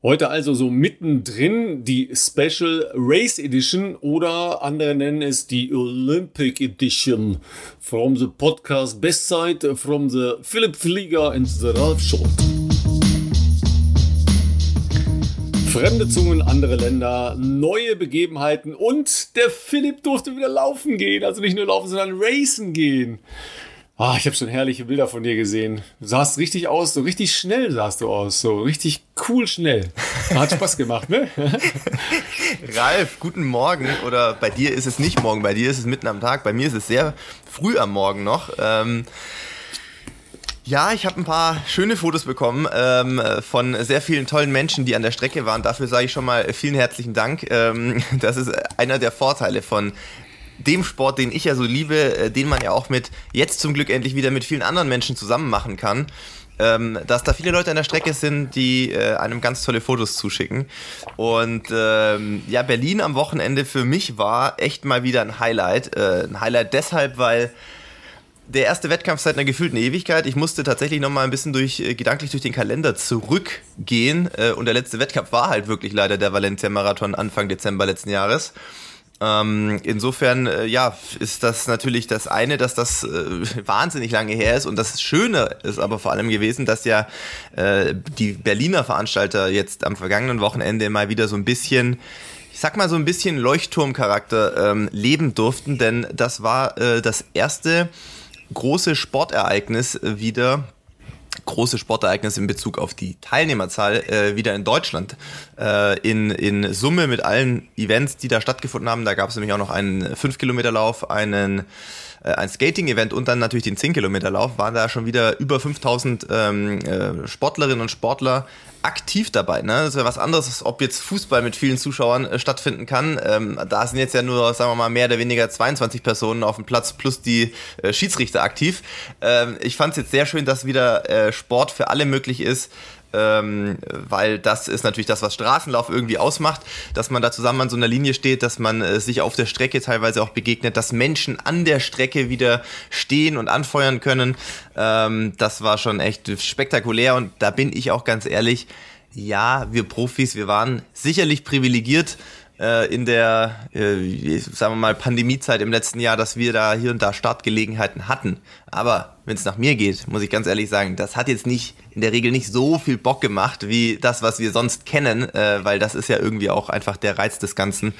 Heute also so mittendrin die Special Race Edition oder andere nennen es die Olympic Edition from the podcast Best Side from the Philip Flieger and the Ralph Schott. Fremde Zungen, andere Länder, neue Begebenheiten und der Philipp durfte wieder laufen gehen. Also nicht nur laufen, sondern racen gehen. Ah, ich habe schon herrliche Bilder von dir gesehen. Du sahst richtig aus, so richtig schnell sahst du aus, so richtig cool schnell. Hat Spaß gemacht, ne? Ralf, guten Morgen. Oder bei dir ist es nicht morgen, bei dir ist es mitten am Tag, bei mir ist es sehr früh am Morgen noch. Ähm, ja, ich habe ein paar schöne Fotos bekommen ähm, von sehr vielen tollen Menschen, die an der Strecke waren. Dafür sage ich schon mal vielen herzlichen Dank. Ähm, das ist einer der Vorteile von dem Sport, den ich ja so liebe, äh, den man ja auch mit jetzt zum Glück endlich wieder mit vielen anderen Menschen zusammen machen kann. Ähm, dass da viele Leute an der Strecke sind, die äh, einem ganz tolle Fotos zuschicken. Und ähm, ja, Berlin am Wochenende für mich war echt mal wieder ein Highlight. Äh, ein Highlight deshalb, weil der erste Wettkampf seit einer gefühlten Ewigkeit. Ich musste tatsächlich noch mal ein bisschen durch, äh, gedanklich durch den Kalender zurückgehen. Äh, und der letzte Wettkampf war halt wirklich leider der Valencia-Marathon Anfang Dezember letzten Jahres. Ähm, insofern, äh, ja, ist das natürlich das eine, dass das äh, wahnsinnig lange her ist. Und das Schöne ist aber vor allem gewesen, dass ja äh, die Berliner Veranstalter jetzt am vergangenen Wochenende mal wieder so ein bisschen ich sag mal so ein bisschen Leuchtturmcharakter ähm, leben durften, denn das war äh, das erste große Sportereignis wieder große Sportereignis in Bezug auf die Teilnehmerzahl äh, wieder in Deutschland. Äh, in, in Summe mit allen Events, die da stattgefunden haben. Da gab es nämlich auch noch einen 5-Kilometer-Lauf, einen äh, ein Skating-Event und dann natürlich den 10-Kilometer-Lauf, waren da schon wieder über 5000 ähm, äh, Sportlerinnen und Sportler aktiv dabei. Ne? Das wäre was anderes, ob jetzt Fußball mit vielen Zuschauern äh, stattfinden kann. Ähm, da sind jetzt ja nur, sagen wir mal, mehr oder weniger 22 Personen auf dem Platz plus die äh, Schiedsrichter aktiv. Ähm, ich fand es jetzt sehr schön, dass wieder äh, Sport für alle möglich ist ähm, weil das ist natürlich das, was Straßenlauf irgendwie ausmacht, dass man da zusammen an so einer Linie steht, dass man äh, sich auf der Strecke teilweise auch begegnet, dass Menschen an der Strecke wieder stehen und anfeuern können. Ähm, das war schon echt spektakulär und da bin ich auch ganz ehrlich, ja, wir Profis, wir waren sicherlich privilegiert, in der, äh, sagen wir mal, Pandemiezeit im letzten Jahr, dass wir da hier und da Startgelegenheiten hatten. Aber wenn es nach mir geht, muss ich ganz ehrlich sagen, das hat jetzt nicht in der Regel nicht so viel Bock gemacht wie das, was wir sonst kennen, äh, weil das ist ja irgendwie auch einfach der Reiz des Ganzen,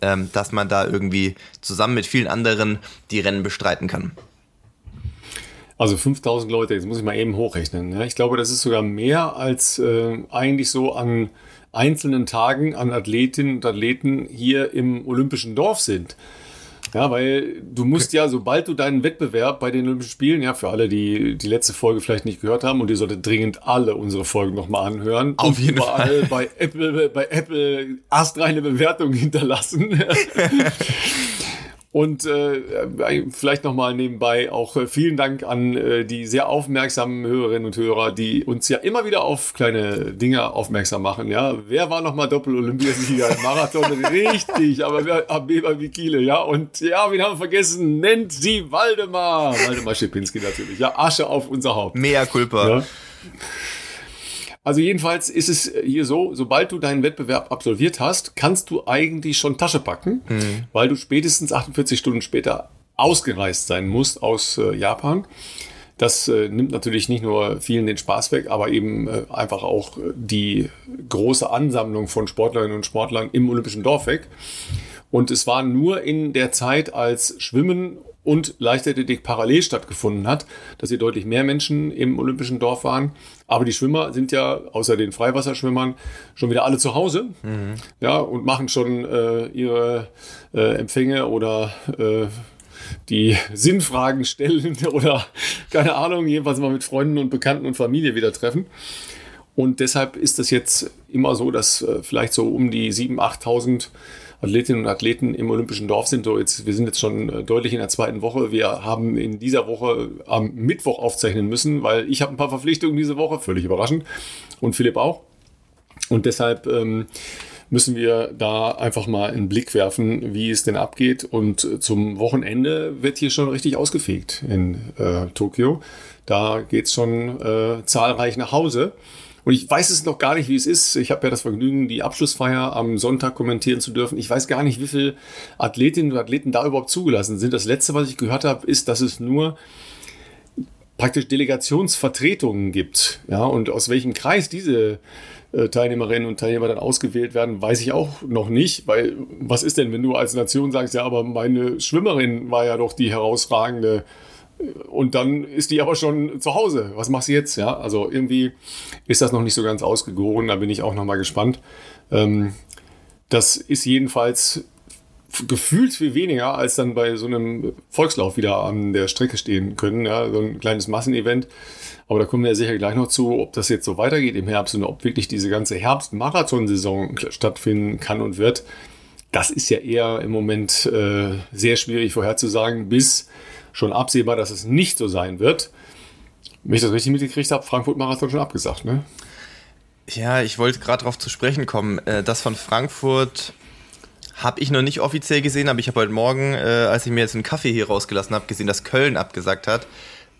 ähm, dass man da irgendwie zusammen mit vielen anderen die Rennen bestreiten kann. Also 5000 Leute, jetzt muss ich mal eben hochrechnen. Ja, ich glaube, das ist sogar mehr als äh, eigentlich so an einzelnen Tagen an Athletinnen und Athleten hier im Olympischen Dorf sind. Ja, weil du musst ja, sobald du deinen Wettbewerb bei den Olympischen Spielen, ja, für alle, die die letzte Folge vielleicht nicht gehört haben, und ihr solltet dringend alle unsere Folgen nochmal anhören. Auf jeden Fall. Bei Apple, bei Apple astreine Bewertungen hinterlassen. Und äh, äh vielleicht nochmal nebenbei auch äh, vielen Dank an äh, die sehr aufmerksamen Hörerinnen und Hörer, die uns ja immer wieder auf kleine Dinge aufmerksam machen. Ja, wer war nochmal Doppel-Olympiasieger im Marathon? Richtig, aber wer Abeba Wikile, ja. Und ja, wir haben vergessen, nennt sie Waldemar. Waldemar Schipinski natürlich. Ja, Asche auf unser Haupt. Mea culpa. Ja. Also jedenfalls ist es hier so, sobald du deinen Wettbewerb absolviert hast, kannst du eigentlich schon Tasche packen, mhm. weil du spätestens 48 Stunden später ausgereist sein musst aus äh, Japan. Das äh, nimmt natürlich nicht nur vielen den Spaß weg, aber eben äh, einfach auch die große Ansammlung von Sportlerinnen und Sportlern im Olympischen Dorf weg. Und es war nur in der Zeit, als Schwimmen und Leichtathletik parallel stattgefunden hat, dass hier deutlich mehr Menschen im Olympischen Dorf waren. Aber die Schwimmer sind ja, außer den Freiwasserschwimmern, schon wieder alle zu Hause mhm. ja, und machen schon äh, ihre äh, Empfänge oder äh, die Sinnfragen stellen oder keine Ahnung, jedenfalls mal mit Freunden und Bekannten und Familie wieder treffen. Und deshalb ist es jetzt immer so, dass äh, vielleicht so um die 7.000, 8.000 Athletinnen und Athleten im Olympischen Dorf sind. So jetzt, wir sind jetzt schon äh, deutlich in der zweiten Woche. Wir haben in dieser Woche am Mittwoch aufzeichnen müssen, weil ich habe ein paar Verpflichtungen diese Woche, völlig überraschend. Und Philipp auch. Und deshalb ähm, müssen wir da einfach mal einen Blick werfen, wie es denn abgeht. Und zum Wochenende wird hier schon richtig ausgefegt in äh, Tokio. Da geht es schon äh, zahlreich nach Hause. Und ich weiß es noch gar nicht, wie es ist. Ich habe ja das Vergnügen, die Abschlussfeier am Sonntag kommentieren zu dürfen. Ich weiß gar nicht, wie viele Athletinnen und Athleten da überhaupt zugelassen sind. Das letzte, was ich gehört habe, ist, dass es nur praktisch Delegationsvertretungen gibt. Ja, und aus welchem Kreis diese äh, Teilnehmerinnen und Teilnehmer dann ausgewählt werden, weiß ich auch noch nicht, weil was ist denn, wenn du als Nation sagst, ja, aber meine Schwimmerin war ja doch die herausragende und dann ist die aber schon zu Hause. Was machst du jetzt? Ja, also irgendwie ist das noch nicht so ganz ausgegoren. Da bin ich auch noch mal gespannt. Ähm, das ist jedenfalls gefühlt viel weniger, als dann bei so einem Volkslauf wieder an der Strecke stehen können. Ja, so ein kleines Massenevent. Aber da kommen wir ja sicher gleich noch zu, ob das jetzt so weitergeht im Herbst und ob wirklich diese ganze Herbst-Marathonsaison stattfinden kann und wird. Das ist ja eher im Moment äh, sehr schwierig vorherzusagen, bis schon absehbar, dass es nicht so sein wird. Wenn ich das richtig mitgekriegt habe, Frankfurt-Marathon schon abgesagt, ne? Ja, ich wollte gerade darauf zu sprechen kommen. Äh, das von Frankfurt habe ich noch nicht offiziell gesehen, aber ich habe heute Morgen, äh, als ich mir jetzt einen Kaffee hier rausgelassen habe, gesehen, dass Köln abgesagt hat.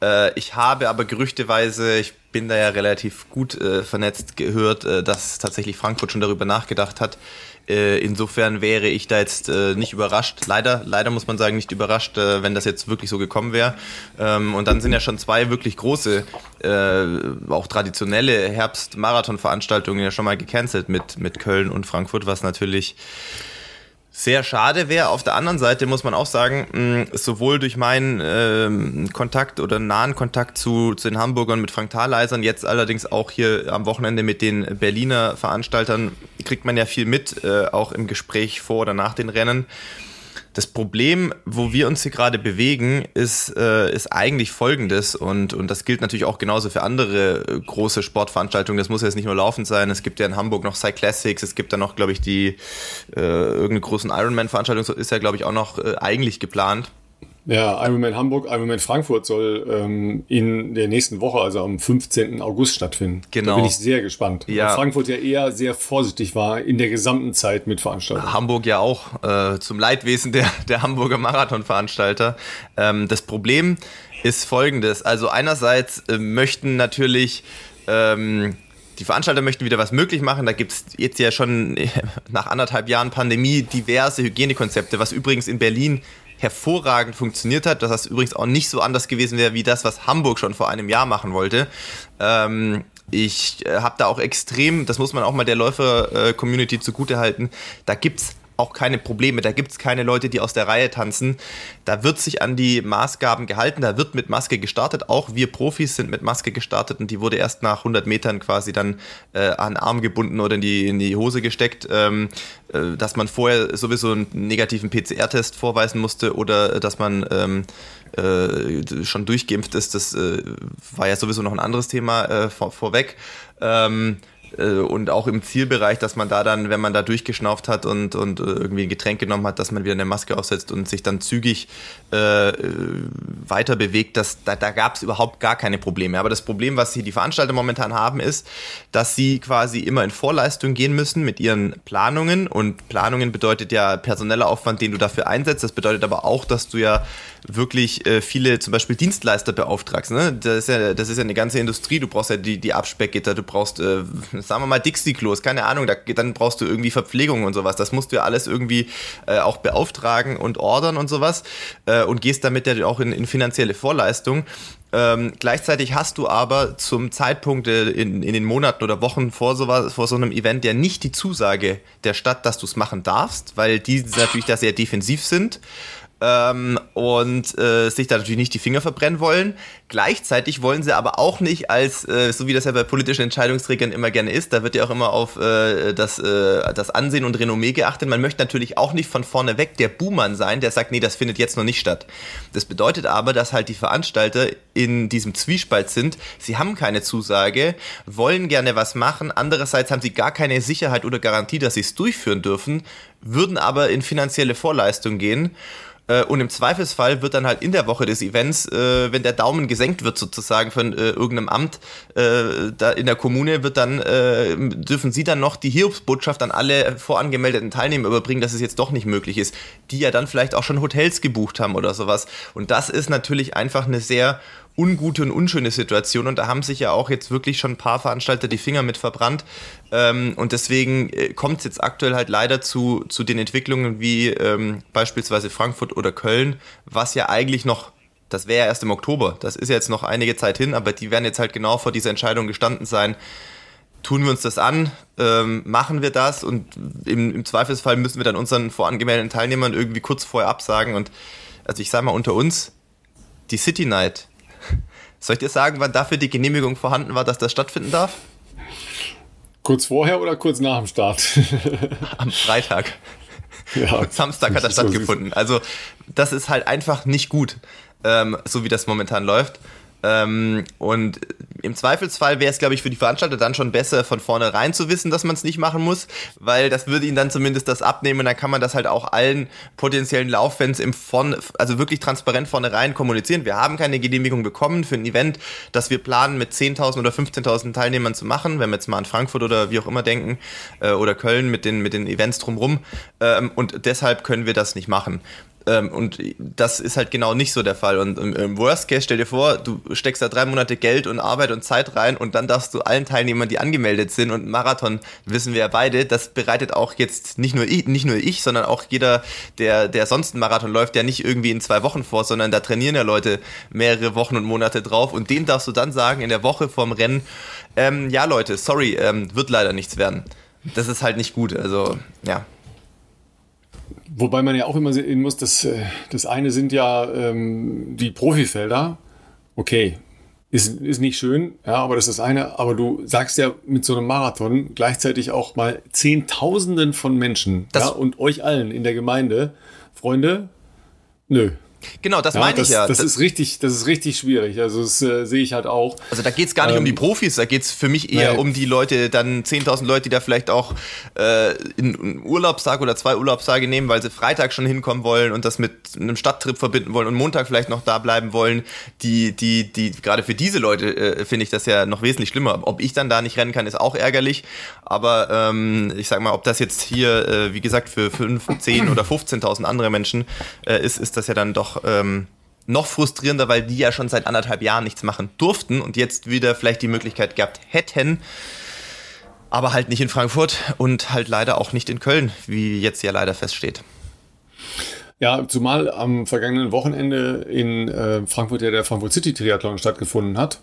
Äh, ich habe aber gerüchteweise, ich bin da ja relativ gut vernetzt, gehört, dass tatsächlich Frankfurt schon darüber nachgedacht hat. Äh, insofern wäre ich da jetzt äh, nicht überrascht. Leider, leider muss man sagen, nicht überrascht, wenn das jetzt wirklich so gekommen wäre. Ähm, und dann sind ja schon zwei wirklich große, auch traditionelle Herbst-Marathon-Veranstaltungen ja schon mal gecancelt mit, mit Köln und Frankfurt, was natürlich sehr schade wäre. Auf der anderen Seite muss man auch sagen, mh, sowohl durch meinen ähm, Kontakt oder nahen Kontakt zu, zu den Hamburgern mit Frank Thaleisern, jetzt allerdings auch hier am Wochenende mit den Berliner Veranstaltern, kriegt man ja viel mit, äh, auch im Gespräch vor oder nach den Rennen. Das Problem, wo wir uns hier gerade bewegen, ist, äh, ist eigentlich folgendes und, und das gilt natürlich auch genauso für andere äh, große Sportveranstaltungen. Das muss jetzt nicht nur laufend sein. Es gibt ja in Hamburg noch Cyclassics, es gibt da noch, glaube ich, die äh, irgendeine großen Ironman-Veranstaltung, ist ja, glaube ich, auch noch äh, eigentlich geplant. Ja, Ironman Hamburg, Ironman Frankfurt soll ähm, in der nächsten Woche, also am 15. August stattfinden. Genau. Da bin ich sehr gespannt. Ja. Weil Frankfurt ja eher sehr vorsichtig war in der gesamten Zeit mit Veranstaltungen. Hamburg ja auch äh, zum Leidwesen der, der Hamburger Marathonveranstalter. Ähm, das Problem ist folgendes. Also einerseits äh, möchten natürlich ähm, die Veranstalter möchten wieder was möglich machen. Da gibt es jetzt ja schon nach anderthalb Jahren Pandemie diverse Hygienekonzepte, was übrigens in Berlin hervorragend funktioniert hat, dass das übrigens auch nicht so anders gewesen wäre wie das, was Hamburg schon vor einem Jahr machen wollte. Ähm, ich äh, habe da auch extrem, das muss man auch mal der Läufer-Community zugutehalten, da gibt es auch keine Probleme. Da gibt es keine Leute, die aus der Reihe tanzen. Da wird sich an die Maßgaben gehalten. Da wird mit Maske gestartet. Auch wir Profis sind mit Maske gestartet und die wurde erst nach 100 Metern quasi dann äh, an den Arm gebunden oder in die, in die Hose gesteckt, ähm, äh, dass man vorher sowieso einen negativen PCR-Test vorweisen musste oder dass man ähm, äh, schon durchgeimpft ist. Das äh, war ja sowieso noch ein anderes Thema äh, vor, vorweg. Ähm, äh, und auch im Zielbereich, dass man da dann, wenn man da durchgeschnauft hat und, und äh, irgendwie ein Getränk genommen hat, dass man wieder eine Maske aufsetzt und sich dann zügig äh, weiter bewegt, das, da, da gab es überhaupt gar keine Probleme. Aber das Problem, was hier die Veranstalter momentan haben, ist, dass sie quasi immer in Vorleistung gehen müssen mit ihren Planungen und Planungen bedeutet ja personeller Aufwand, den du dafür einsetzt. Das bedeutet aber auch, dass du ja wirklich äh, viele zum Beispiel Dienstleister beauftragst. Ne? Das, ist ja, das ist ja eine ganze Industrie. Du brauchst ja die, die Abspeckgitter, du brauchst, äh, sagen wir mal, Dixie-Klos, keine Ahnung, da, dann brauchst du irgendwie Verpflegung und sowas. Das musst du ja alles irgendwie äh, auch beauftragen und ordern und sowas äh, und gehst damit ja auch in, in finanzielle Vorleistung. Ähm, gleichzeitig hast du aber zum Zeitpunkt äh, in, in den Monaten oder Wochen vor so, vor so einem Event ja nicht die Zusage der Stadt, dass du es machen darfst, weil die natürlich da sehr defensiv sind ähm, und äh, sich da natürlich nicht die Finger verbrennen wollen. Gleichzeitig wollen sie aber auch nicht als, äh, so wie das ja bei politischen Entscheidungsträgern immer gerne ist, da wird ja auch immer auf äh, das, äh, das Ansehen und Renommee geachtet. Man möchte natürlich auch nicht von vorne weg der Buhmann sein, der sagt, nee, das findet jetzt noch nicht statt. Das bedeutet aber, dass halt die Veranstalter in diesem Zwiespalt sind. Sie haben keine Zusage, wollen gerne was machen, andererseits haben sie gar keine Sicherheit oder Garantie, dass sie es durchführen dürfen, würden aber in finanzielle Vorleistung gehen. Äh, und im Zweifelsfall wird dann halt in der Woche des Events, äh, wenn der Daumen gesenkt wird sozusagen von äh, irgendeinem Amt äh, da in der Kommune, wird dann äh, dürfen sie dann noch die Hiobsbotschaft an alle vorangemeldeten Teilnehmer überbringen, dass es jetzt doch nicht möglich ist, die ja dann vielleicht auch schon Hotels gebucht haben oder sowas. Und das ist natürlich einfach eine sehr ungute und unschöne Situation und da haben sich ja auch jetzt wirklich schon ein paar Veranstalter die Finger mit verbrannt ähm, und deswegen äh, kommt es jetzt aktuell halt leider zu, zu den Entwicklungen wie ähm, beispielsweise Frankfurt oder Köln, was ja eigentlich noch das wäre ja erst im Oktober. Das ist jetzt noch einige Zeit hin, aber die werden jetzt halt genau vor dieser Entscheidung gestanden sein. Tun wir uns das an, ähm, machen wir das und im, im, Zweifelsfall müssen wir dann unseren vorangemeldeten Teilnehmern irgendwie kurz vorher absagen. Und also ich sage mal unter uns, die City Night. Soll ich dir sagen, wann dafür die Genehmigung vorhanden war, dass das stattfinden darf? Kurz vorher oder kurz nach dem Start? Am Freitag. Ja, und Samstag hat das stattgefunden. Also das ist halt einfach nicht gut ähm, so wie das momentan läuft. Ähm, und im Zweifelsfall wäre es, glaube ich, für die Veranstalter dann schon besser, von vornherein zu wissen, dass man es nicht machen muss, weil das würde ihnen dann zumindest das abnehmen und dann kann man das halt auch allen potenziellen Lauffans im von, also wirklich transparent vornherein kommunizieren. Wir haben keine Genehmigung bekommen für ein Event, das wir planen, mit 10.000 oder 15.000 Teilnehmern zu machen, wenn wir jetzt mal an Frankfurt oder wie auch immer denken, äh, oder Köln mit den, mit den Events drumrum. Ähm, und deshalb können wir das nicht machen. Ähm, und das ist halt genau nicht so der Fall. Und im Worst Case, stell dir vor, du steckst da drei Monate Geld und Arbeit und Zeit rein und dann darfst du allen Teilnehmern, die angemeldet sind und Marathon, wissen wir ja beide, das bereitet auch jetzt nicht nur ich, nicht nur ich, sondern auch jeder, der, der sonst einen Marathon läuft, der nicht irgendwie in zwei Wochen vor, sondern da trainieren ja Leute mehrere Wochen und Monate drauf und dem darfst du dann sagen, in der Woche vorm Rennen, ähm, ja Leute, sorry, ähm, wird leider nichts werden. Das ist halt nicht gut. Also, ja. Wobei man ja auch immer sehen muss, dass äh, das eine sind ja ähm, die Profifelder. Okay, ist, ist nicht schön, ja, aber das ist das eine. Aber du sagst ja mit so einem Marathon gleichzeitig auch mal Zehntausenden von Menschen ja, und euch allen in der Gemeinde, Freunde, nö, Genau, das ja, meine das, ich ja. Das, das, ist richtig, das ist richtig schwierig. Also das äh, sehe ich halt auch. Also da geht es gar nicht ähm, um die ähm, Profis, da geht es für mich eher nee. um die Leute, dann 10.000 Leute, die da vielleicht auch äh, einen Urlaubstag oder zwei Urlaubstage nehmen, weil sie Freitag schon hinkommen wollen und das mit einem Stadttrip verbinden wollen und Montag vielleicht noch da bleiben wollen. Die, die, die, gerade für diese Leute äh, finde ich das ja noch wesentlich schlimmer. Ob ich dann da nicht rennen kann, ist auch ärgerlich. Aber ähm, ich sag mal, ob das jetzt hier, äh, wie gesagt, für 5, 10 oder 15.000 andere Menschen äh, ist, ist das ja dann doch ähm, noch frustrierender, weil die ja schon seit anderthalb Jahren nichts machen durften und jetzt wieder vielleicht die Möglichkeit gehabt hätten, aber halt nicht in Frankfurt und halt leider auch nicht in Köln, wie jetzt ja leider feststeht. Ja, zumal am vergangenen Wochenende in äh, Frankfurt ja der Frankfurt City Triathlon stattgefunden hat.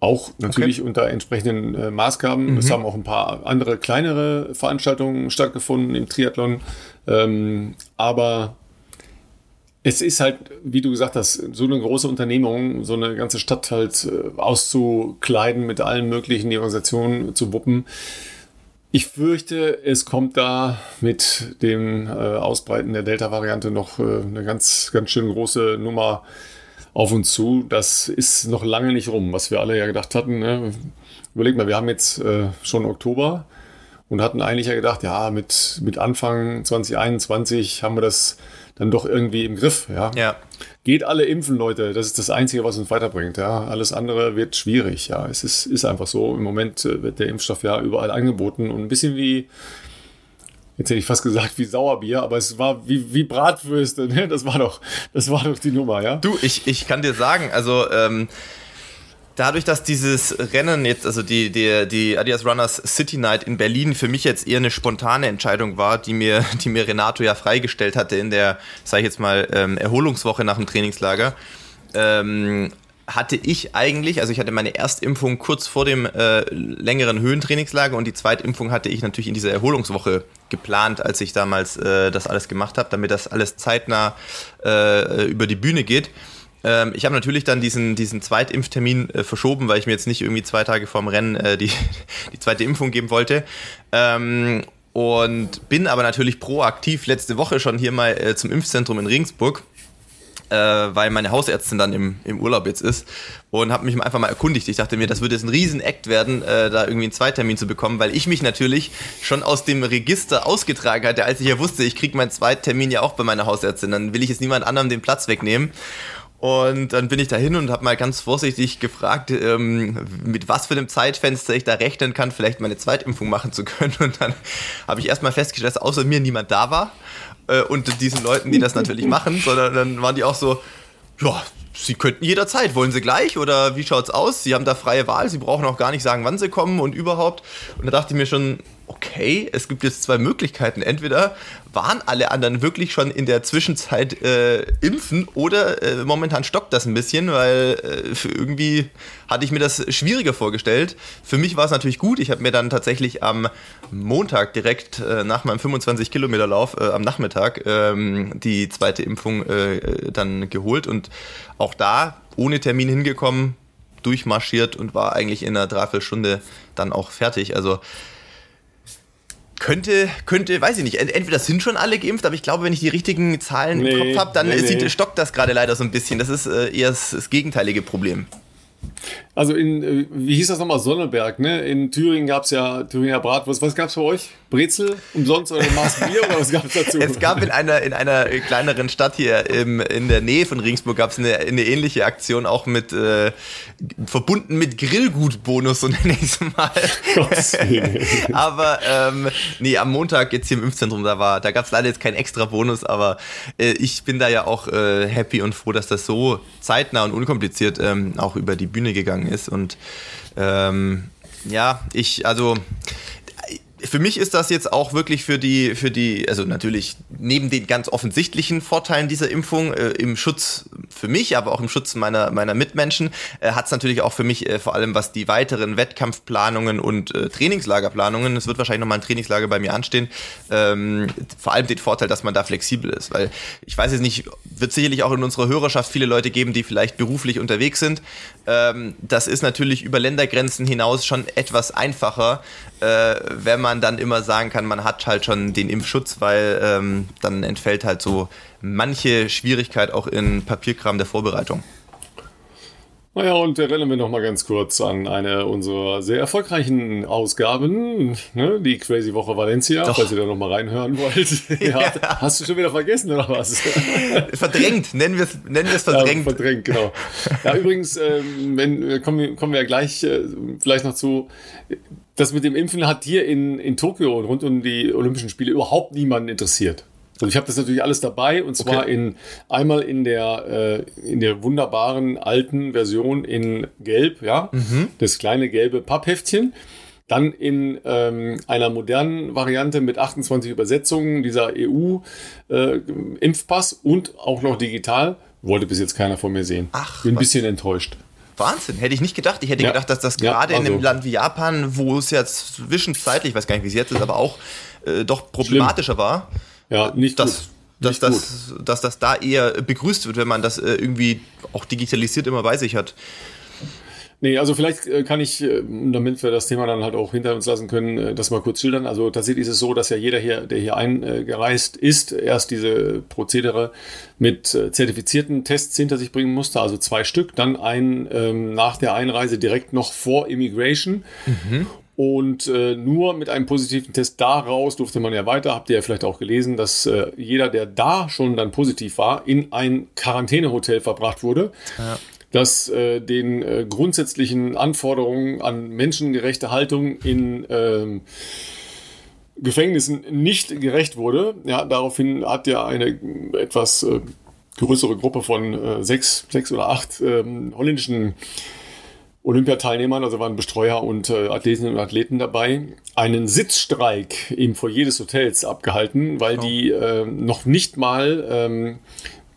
Auch natürlich okay. unter entsprechenden äh, Maßgaben. Mhm. Es haben auch ein paar andere kleinere Veranstaltungen stattgefunden im Triathlon. Ähm, aber es ist halt, wie du gesagt hast, so eine große Unternehmung, so eine ganze Stadt halt äh, auszukleiden, mit allen möglichen Organisationen zu wuppen. Ich fürchte, es kommt da mit dem äh, Ausbreiten der Delta-Variante noch äh, eine ganz, ganz schön große Nummer auf uns zu. Das ist noch lange nicht rum, was wir alle ja gedacht hatten. Ne? Überleg mal, wir haben jetzt schon Oktober und hatten eigentlich ja gedacht, ja, mit, mit Anfang 2021 haben wir das dann doch irgendwie im Griff. Ja. ja. Geht alle impfen, Leute. Das ist das Einzige, was uns weiterbringt. Ja. Alles andere wird schwierig. Ja. Es ist, ist einfach so. Im Moment äh, wird der Impfstoff ja überall angeboten und ein bisschen wie, jetzt hätte ich fast gesagt wie Sauerbier, aber es war wie, wie Bratwürste. Ne? Das war doch, das war doch die Nummer, ja. Du, ich, ich kann dir sagen, also ähm, dadurch, dass dieses Rennen jetzt, also die, die, die Adidas Runners City Night in Berlin für mich jetzt eher eine spontane Entscheidung war, die mir, die mir Renato ja freigestellt hatte in der, sage ich jetzt mal, ähm, Erholungswoche nach dem Trainingslager, ähm, hatte ich eigentlich, also ich hatte meine Erstimpfung kurz vor dem äh, längeren Höhentrainingslager und die Zweitimpfung hatte ich natürlich in dieser Erholungswoche geplant, als ich damals äh, das alles gemacht habe, damit das alles zeitnah äh, über die Bühne geht. Ähm, ich habe natürlich dann diesen, diesen Zweitimpftermin äh, verschoben, weil ich mir jetzt nicht irgendwie zwei Tage vorm Rennen äh, die, die zweite Impfung geben wollte. Ähm, und bin aber natürlich proaktiv letzte Woche schon hier mal äh, zum Impfzentrum in Regensburg äh, weil meine Hausärztin dann im, im Urlaub jetzt ist und habe mich einfach mal erkundigt. Ich dachte mir, das würde jetzt ein Riesen-Act werden, äh, da irgendwie einen Zweitermin zu bekommen, weil ich mich natürlich schon aus dem Register ausgetragen hatte, als ich ja wusste, ich kriege meinen Zweitermin ja auch bei meiner Hausärztin. Dann will ich jetzt niemand anderem den Platz wegnehmen. Und dann bin ich dahin und habe mal ganz vorsichtig gefragt, ähm, mit was für einem Zeitfenster ich da rechnen kann, vielleicht meine Zweitimpfung machen zu können. Und dann habe ich erstmal festgestellt, dass außer mir niemand da war. Äh, und diesen Leuten, die das natürlich machen, sondern dann waren die auch so, ja, Sie könnten jederzeit. Wollen Sie gleich oder wie schaut's aus? Sie haben da freie Wahl. Sie brauchen auch gar nicht sagen, wann Sie kommen und überhaupt. Und da dachte ich mir schon, okay, es gibt jetzt zwei Möglichkeiten. Entweder waren alle anderen wirklich schon in der Zwischenzeit äh, impfen oder äh, momentan stockt das ein bisschen, weil äh, irgendwie hatte ich mir das schwieriger vorgestellt. Für mich war es natürlich gut. Ich habe mir dann tatsächlich am Montag direkt äh, nach meinem 25 Kilometer Lauf äh, am Nachmittag ähm, die zweite Impfung äh, dann geholt und auch da ohne Termin hingekommen, durchmarschiert und war eigentlich in einer Dreiviertelstunde dann auch fertig. Also könnte, könnte, weiß ich nicht, entweder sind schon alle geimpft, aber ich glaube, wenn ich die richtigen Zahlen nee, im Kopf habe, dann nee, sieht, nee. stockt das gerade leider so ein bisschen. Das ist äh, eher das, das gegenteilige Problem. Also in, äh, wie hieß das nochmal, Sonneberg, ne? In Thüringen gab es ja Thüringer Bratwurst. Was gab es für euch? Brezel umsonst oder Maß Bier oder was gab es dazu? Es gab in einer, in einer kleineren Stadt hier im, in der Nähe von Regensburg gab es eine, eine ähnliche Aktion, auch mit äh, verbunden mit Grillgutbonus, so nenne ich es mal. aber ähm, nee, am Montag jetzt hier im Impfzentrum, da war, da gab es leider jetzt keinen extra Bonus, aber äh, ich bin da ja auch äh, happy und froh, dass das so zeitnah und unkompliziert ähm, auch über die Bühne gegangen ist. Und ähm, ja, ich, also für mich ist das jetzt auch wirklich für die, für die, also natürlich neben den ganz offensichtlichen Vorteilen dieser Impfung äh, im Schutz für mich, aber auch im Schutz meiner, meiner Mitmenschen, äh, hat es natürlich auch für mich äh, vor allem, was die weiteren Wettkampfplanungen und äh, Trainingslagerplanungen, es wird wahrscheinlich nochmal ein Trainingslager bei mir anstehen, ähm, vor allem den Vorteil, dass man da flexibel ist, weil ich weiß jetzt nicht, wird sicherlich auch in unserer Hörerschaft viele Leute geben, die vielleicht beruflich unterwegs sind. Ähm, das ist natürlich über Ländergrenzen hinaus schon etwas einfacher, äh, wenn man dann immer sagen kann, man hat halt schon den Impfschutz, weil ähm, dann entfällt halt so manche Schwierigkeit auch in Papierkram der Vorbereitung. Naja, und erinnern wir noch mal ganz kurz an eine unserer sehr erfolgreichen Ausgaben, ne? die Crazy Woche Valencia, Doch. falls ihr da noch mal reinhören wollt. ja. Hast du schon wieder vergessen oder was? verdrängt, nennen wir es nennen verdrängt. Ja, verdrängt, genau. Ja, übrigens, ähm, wenn, kommen, kommen wir ja gleich äh, vielleicht noch zu, das mit dem Impfen hat hier in, in Tokio und rund um die Olympischen Spiele überhaupt niemanden interessiert. Und ich habe das natürlich alles dabei und zwar okay. in einmal in der äh, in der wunderbaren alten Version in Gelb, ja, mhm. das kleine gelbe Pappheftchen. Dann in ähm, einer modernen Variante mit 28 Übersetzungen dieser EU-Impfpass äh, und auch noch digital. Wollte bis jetzt keiner von mir sehen. Ach, Bin ein bisschen enttäuscht. Wahnsinn, hätte ich nicht gedacht. Ich hätte ja. gedacht, dass das gerade ja, also. in einem Land wie Japan, wo es jetzt zwischenzeitlich, ich weiß gar nicht, wie es jetzt ist, aber auch äh, doch problematischer Schlimm. war, ja, nicht dass, gut. Dass, das, dass das da eher begrüßt wird, wenn man das äh, irgendwie auch digitalisiert immer bei sich hat. Nee, also vielleicht äh, kann ich, äh, damit wir das Thema dann halt auch hinter uns lassen können, das mal kurz schildern. Also tatsächlich ist es so, dass ja jeder hier, der hier eingereist ist, erst diese Prozedere mit zertifizierten Tests hinter sich bringen musste, also zwei Stück, dann ein ähm, nach der Einreise direkt noch vor Immigration. Mhm. Und äh, nur mit einem positiven Test daraus durfte man ja weiter, habt ihr ja vielleicht auch gelesen, dass äh, jeder, der da schon dann positiv war, in ein Quarantänehotel verbracht wurde. Ja. Das äh, den äh, grundsätzlichen Anforderungen an menschengerechte Haltung in ähm, Gefängnissen nicht gerecht wurde. Ja, daraufhin hat ja eine etwas äh, größere Gruppe von äh, sechs, sechs oder acht ähm, holländischen Olympiateilnehmern, also waren Bestreuer und äh, Athletinnen und Athleten dabei, einen Sitzstreik im Foyer des Hotels abgehalten, weil oh. die äh, noch nicht mal, ähm,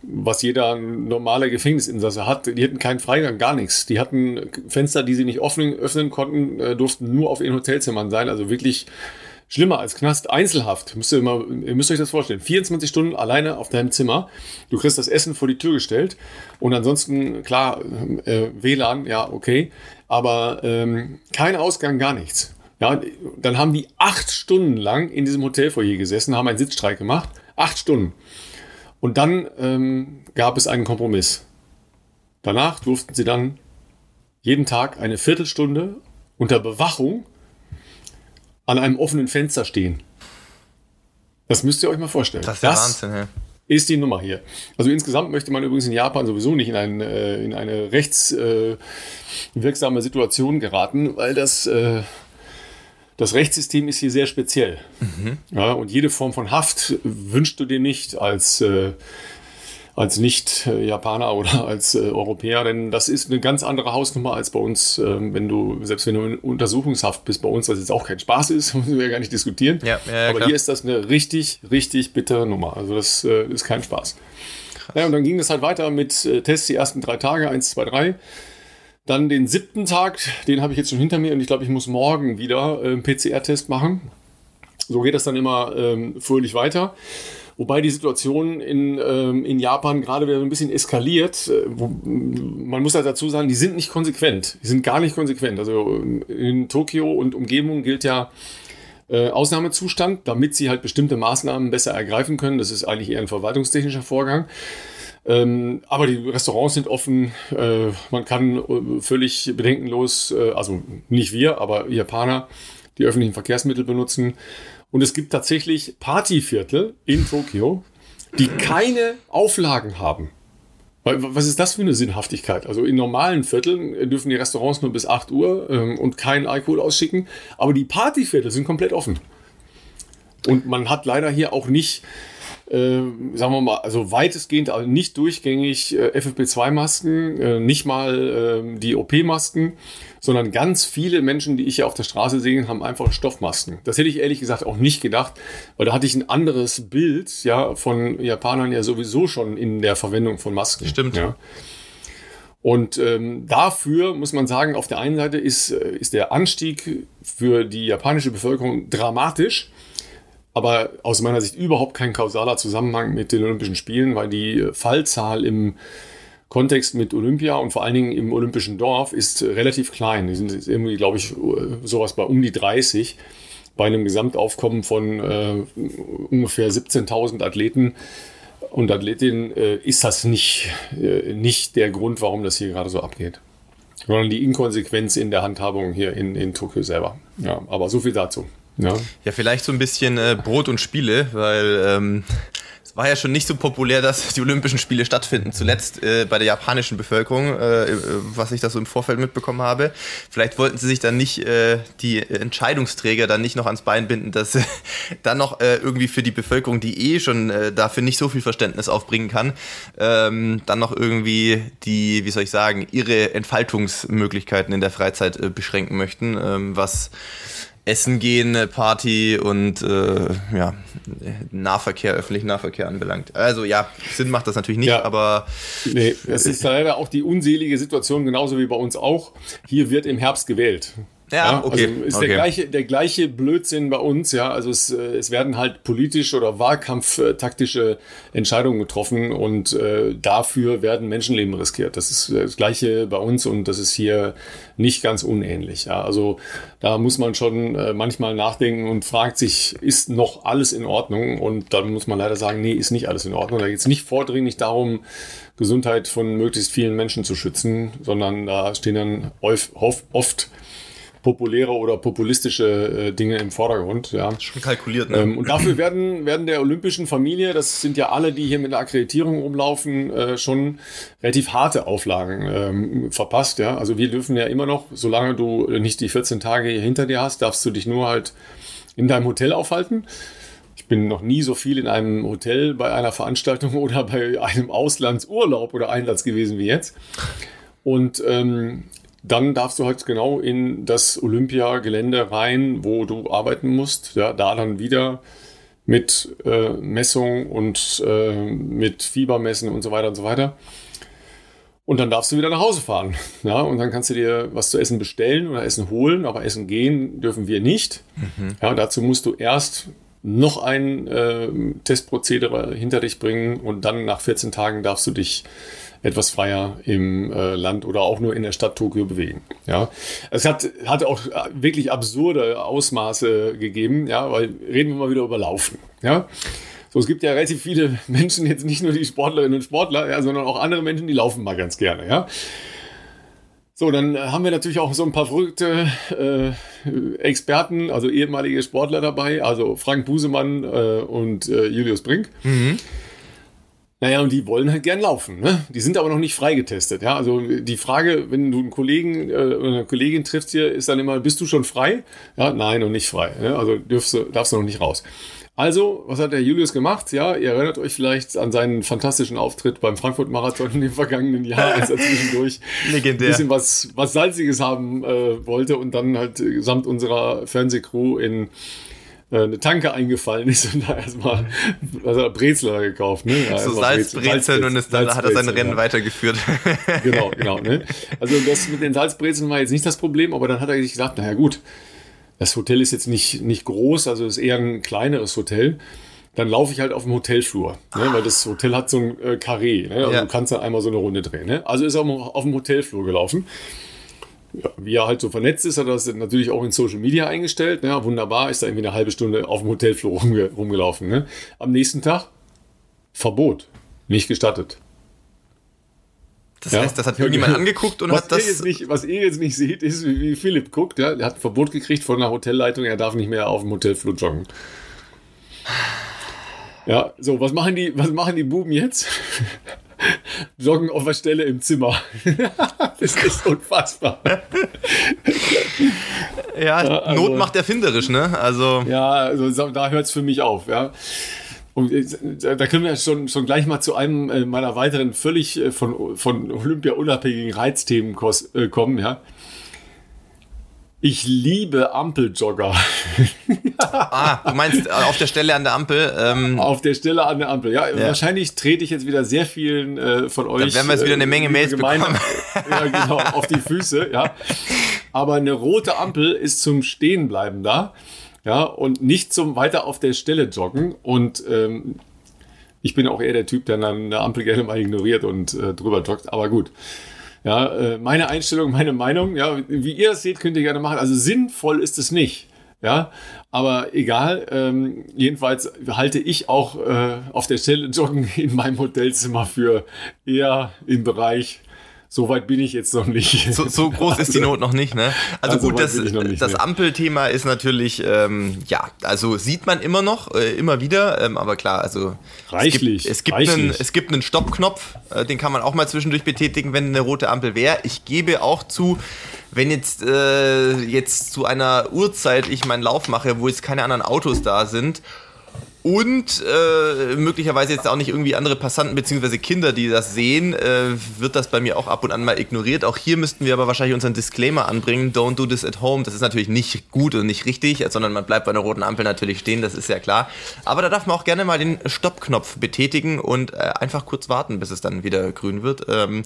was jeder normale Gefängnisinsasse hat, die hatten keinen Freigang, gar nichts. Die hatten Fenster, die sie nicht öffnen, öffnen konnten, äh, durften nur auf ihren Hotelzimmern sein, also wirklich Schlimmer als Knast, Einzelhaft. Müsst ihr, immer, ihr müsst euch das vorstellen. 24 Stunden alleine auf deinem Zimmer. Du kriegst das Essen vor die Tür gestellt. Und ansonsten, klar, äh, WLAN, ja, okay. Aber ähm, kein Ausgang, gar nichts. Ja, dann haben die acht Stunden lang in diesem Hotelfoyer gesessen, haben einen Sitzstreik gemacht. Acht Stunden. Und dann ähm, gab es einen Kompromiss. Danach durften sie dann jeden Tag eine Viertelstunde unter Bewachung an einem offenen Fenster stehen. Das müsst ihr euch mal vorstellen. Das ist das Wahnsinn, ja. Ist die Nummer hier. Also insgesamt möchte man übrigens in Japan sowieso nicht in, ein, äh, in eine rechtswirksame äh, Situation geraten, weil das, äh, das Rechtssystem ist hier sehr speziell. Mhm. Ja, und jede Form von Haft wünschst du dir nicht als, äh, als Nicht-Japaner oder als äh, Europäer, denn das ist eine ganz andere Hausnummer als bei uns, äh, wenn du, selbst wenn du in Untersuchungshaft bist bei uns, was jetzt auch kein Spaß ist, müssen wir ja gar nicht diskutieren. Ja, ja, Aber klar. hier ist das eine richtig, richtig bittere Nummer. Also das äh, ist kein Spaß. Ja, und dann ging das halt weiter mit äh, Tests die ersten drei Tage, eins, zwei, drei. Dann den siebten Tag, den habe ich jetzt schon hinter mir und ich glaube, ich muss morgen wieder äh, einen PCR-Test machen. So geht das dann immer ähm, fröhlich weiter. Wobei die Situation in, ähm, in Japan gerade wieder ein bisschen eskaliert. Äh, wo, man muss halt dazu sagen, die sind nicht konsequent. Die sind gar nicht konsequent. Also in Tokio und Umgebung gilt ja äh, Ausnahmezustand, damit sie halt bestimmte Maßnahmen besser ergreifen können. Das ist eigentlich eher ein verwaltungstechnischer Vorgang. Ähm, aber die Restaurants sind offen. Äh, man kann äh, völlig bedenkenlos, äh, also nicht wir, aber Japaner, die öffentlichen Verkehrsmittel benutzen. Und es gibt tatsächlich Partyviertel in Tokio, die keine Auflagen haben. Was ist das für eine Sinnhaftigkeit? Also in normalen Vierteln dürfen die Restaurants nur bis 8 Uhr ähm, und keinen Alkohol ausschicken, aber die Partyviertel sind komplett offen. Und man hat leider hier auch nicht äh, sagen wir mal, also weitestgehend, also nicht durchgängig äh, FFP2-Masken, äh, nicht mal äh, die OP-Masken, sondern ganz viele Menschen, die ich hier auf der Straße sehe, haben einfach Stoffmasken. Das hätte ich ehrlich gesagt auch nicht gedacht, weil da hatte ich ein anderes Bild ja von Japanern ja sowieso schon in der Verwendung von Masken. Stimmt. Ja. Und ähm, dafür muss man sagen, auf der einen Seite ist, äh, ist der Anstieg für die japanische Bevölkerung dramatisch aber aus meiner Sicht überhaupt kein kausaler Zusammenhang mit den Olympischen Spielen, weil die Fallzahl im Kontext mit Olympia und vor allen Dingen im Olympischen Dorf ist relativ klein. Die sind irgendwie, glaube ich, sowas bei um die 30 bei einem Gesamtaufkommen von äh, ungefähr 17.000 Athleten und Athletinnen äh, ist das nicht, äh, nicht der Grund, warum das hier gerade so abgeht, sondern die Inkonsequenz in der Handhabung hier in, in Tokio selber. Ja, aber so viel dazu. Ja, ja vielleicht so ein bisschen äh, Brot und Spiele, weil ähm, es war ja schon nicht so populär, dass die Olympischen Spiele stattfinden. Zuletzt äh, bei der japanischen Bevölkerung, äh, äh was ich da so im Vorfeld mitbekommen habe. Vielleicht wollten sie sich dann nicht, äh, die Entscheidungsträger dann nicht noch ans Bein binden, dass dann noch äh, irgendwie für die Bevölkerung, die eh schon äh, dafür nicht so viel Verständnis aufbringen kann, ähm, dann noch irgendwie die, wie soll ich sagen, ihre Entfaltungsmöglichkeiten in der Freizeit äh, beschränken möchten, ähm, was Essen gehen, Party und äh, ja, Nahverkehr, öffentlichen Nahverkehr anbelangt. Also ja, Sinn macht das natürlich nicht, ja. aber. Nee, es ist leider auch die unselige Situation, genauso wie bei uns auch. Hier wird im Herbst gewählt. Ja, okay. Also ist okay. Der, gleiche, der gleiche Blödsinn bei uns, ja. Also es, äh, es werden halt politisch oder wahlkampftaktische Entscheidungen getroffen und äh, dafür werden Menschenleben riskiert. Das ist das gleiche bei uns und das ist hier nicht ganz unähnlich. Ja. Also da muss man schon äh, manchmal nachdenken und fragt sich, ist noch alles in Ordnung? Und dann muss man leider sagen, nee, ist nicht alles in Ordnung. Da geht es nicht vordringlich darum, Gesundheit von möglichst vielen Menschen zu schützen, sondern da stehen dann oft, oft populäre oder populistische äh, Dinge im Vordergrund. Ja. Schon kalkuliert, ne? Ähm, und dafür werden, werden der olympischen Familie, das sind ja alle, die hier mit der Akkreditierung rumlaufen, äh, schon relativ harte Auflagen ähm, verpasst. Ja. Also wir dürfen ja immer noch, solange du nicht die 14 Tage hier hinter dir hast, darfst du dich nur halt in deinem Hotel aufhalten. Ich bin noch nie so viel in einem Hotel bei einer Veranstaltung oder bei einem Auslandsurlaub oder Einsatz gewesen wie jetzt. Und ähm, dann darfst du halt genau in das Olympiagelände rein, wo du arbeiten musst. Ja, da dann wieder mit äh, Messung und äh, mit Fiebermessen und so weiter und so weiter. Und dann darfst du wieder nach Hause fahren. Ja, und dann kannst du dir was zu essen bestellen oder Essen holen, aber Essen gehen dürfen wir nicht. Mhm. Ja, dazu musst du erst noch ein äh, Testprozedere hinter dich bringen und dann nach 14 Tagen darfst du dich etwas freier im äh, Land oder auch nur in der Stadt Tokio bewegen. Ja, es hat, hat auch wirklich absurde Ausmaße gegeben, ja, weil reden wir mal wieder über Laufen. Ja, so, es gibt ja relativ viele Menschen, jetzt nicht nur die Sportlerinnen und Sportler, ja, sondern auch andere Menschen, die laufen mal ganz gerne, ja. So, dann haben wir natürlich auch so ein paar verrückte äh, Experten, also ehemalige Sportler dabei, also Frank Busemann äh, und äh, Julius Brink. Mhm. Naja, und die wollen halt gern laufen. Ne? Die sind aber noch nicht freigetestet. Ja? Also die Frage, wenn du einen Kollegen äh, oder eine Kollegin triffst hier, ist dann immer, bist du schon frei? Ja, nein, noch nicht frei. Ne? Also dürfst du, darfst du noch nicht raus. Also, was hat der Julius gemacht? Ja, ihr erinnert euch vielleicht an seinen fantastischen Auftritt beim Frankfurt-Marathon im vergangenen Jahr, als er zwischendurch Legendär. ein bisschen was, was Salziges haben äh, wollte und dann halt äh, samt unserer Fernsehcrew in eine Tanke eingefallen ist und da erstmal also Brezler gekauft. Ne? Ja, So Salzbrezeln und es, dann hat er sein Rennen ja. weitergeführt. Genau, genau. Ne? Also das mit den Salzbrezeln war jetzt nicht das Problem, aber dann hat er sich gesagt, naja gut, das Hotel ist jetzt nicht, nicht groß, also ist eher ein kleineres Hotel. Dann laufe ich halt auf dem Hotelflur, ne? weil das Hotel hat so ein äh, Karree. Ne? Also Ja. du kannst dann einmal so eine Runde drehen. Ne? Also ist er auf, auf dem Hotelflur gelaufen. Ja, wie er halt so vernetzt ist, hat er das natürlich auch in Social Media eingestellt. Ne? Wunderbar, ist da irgendwie eine halbe Stunde auf dem Hotelflur rumge rumgelaufen. Ne? Am nächsten Tag Verbot, nicht gestattet. Das Ja. heißt, das hat Ja, irgendjemand angeguckt und was hat das. Ihr jetzt nicht, was ihr jetzt nicht seht, ist, wie, wie Philipp guckt. Ja? Er hat ein Verbot gekriegt von der Hotelleitung, er darf nicht mehr auf dem Hotelflur joggen. Ja, so, was machen die, was machen die Buben jetzt? Joggen auf der Stelle im Zimmer. das ist unfassbar. ja, also- Not macht erfinderisch, ne? Also. Ja, also so- da hört es für mich auf, ja. Und äh, da können wir schon, schon gleich mal zu einem äh, meiner weiteren völlig äh, von, von Olympia unabhängigen Reizthemen kommen, ja. Ich liebe Ampeljogger. Ah, du meinst äh, auf der Stelle an der Ampel. Ähm, Auf der Stelle an der Ampel. Ja, wahrscheinlich trete ich jetzt wieder sehr vielen äh, von euch. werden wir jetzt wieder eine Menge liebe Mails bekommen. ja, genau, auf die Füße, ja. Aber eine rote Ampel ist zum Stehenbleiben da. Ja, und nicht zum weiter auf der Stelle joggen. Und ähm, ich bin auch eher der Typ, der dann eine Ampel gerne mal ignoriert und äh, drüber joggt. Aber gut. Ja, äh, meine Einstellung, meine Meinung, ja, wie ihr das seht, könnt ihr gerne machen. Also sinnvoll ist es nicht. Ja, aber egal. Ähm, jedenfalls halte ich auch äh, auf der Stelle Joggen in meinem Hotelzimmer für eher im Bereich. So weit bin ich jetzt noch nicht. so, so groß ist die Not noch nicht, ne? Also Ja, so gut, das, nicht, das ne. Ampelthema ist natürlich, ähm, ja, also sieht man immer noch, äh, immer wieder, ähm, aber klar, also Reichlich, Es gibt, es gibt, einen, es gibt einen Stoppknopf, äh, den kann man auch mal zwischendurch betätigen, wenn eine rote Ampel wäre. Ich gebe auch zu, wenn jetzt, äh, jetzt zu einer Uhrzeit ich meinen Lauf mache, wo jetzt keine anderen Autos da sind und äh, möglicherweise jetzt auch nicht irgendwie andere Passanten bzw. Kinder, die das sehen, äh, wird das bei mir auch ab und an mal ignoriert. Auch hier müssten wir aber wahrscheinlich unseren Disclaimer anbringen, don't do this at home. Das ist natürlich nicht gut und nicht richtig, sondern man bleibt bei einer roten Ampel natürlich stehen, das ist ja klar. Aber da darf man auch gerne mal den Stoppknopf betätigen und äh, einfach kurz warten, bis es dann wieder grün wird. Ähm,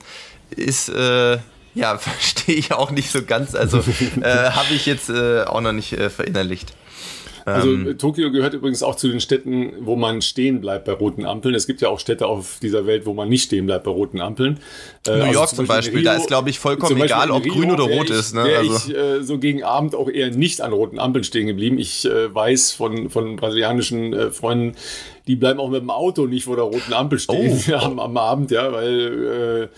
ist... Äh, ja, verstehe ich auch nicht so ganz. Also äh, habe ich jetzt äh, auch noch nicht äh, verinnerlicht. Also Ähm. äh, Tokio gehört übrigens auch zu den Städten, wo man stehen bleibt bei roten Ampeln. Es gibt ja auch Städte auf dieser Welt, wo man nicht stehen bleibt bei roten Ampeln. Äh, New also York zum Beispiel, da ist, glaube ich, vollkommen egal, ob grün oder rot ich, ist, ne? Wäre Also- ich äh, so gegen Abend auch eher nicht an roten Ampeln stehen geblieben. Ich äh, weiß von, von brasilianischen äh, Freunden, die bleiben auch mit dem Auto nicht vor der roten Ampel stehen Oh. am, am Abend, ja, weil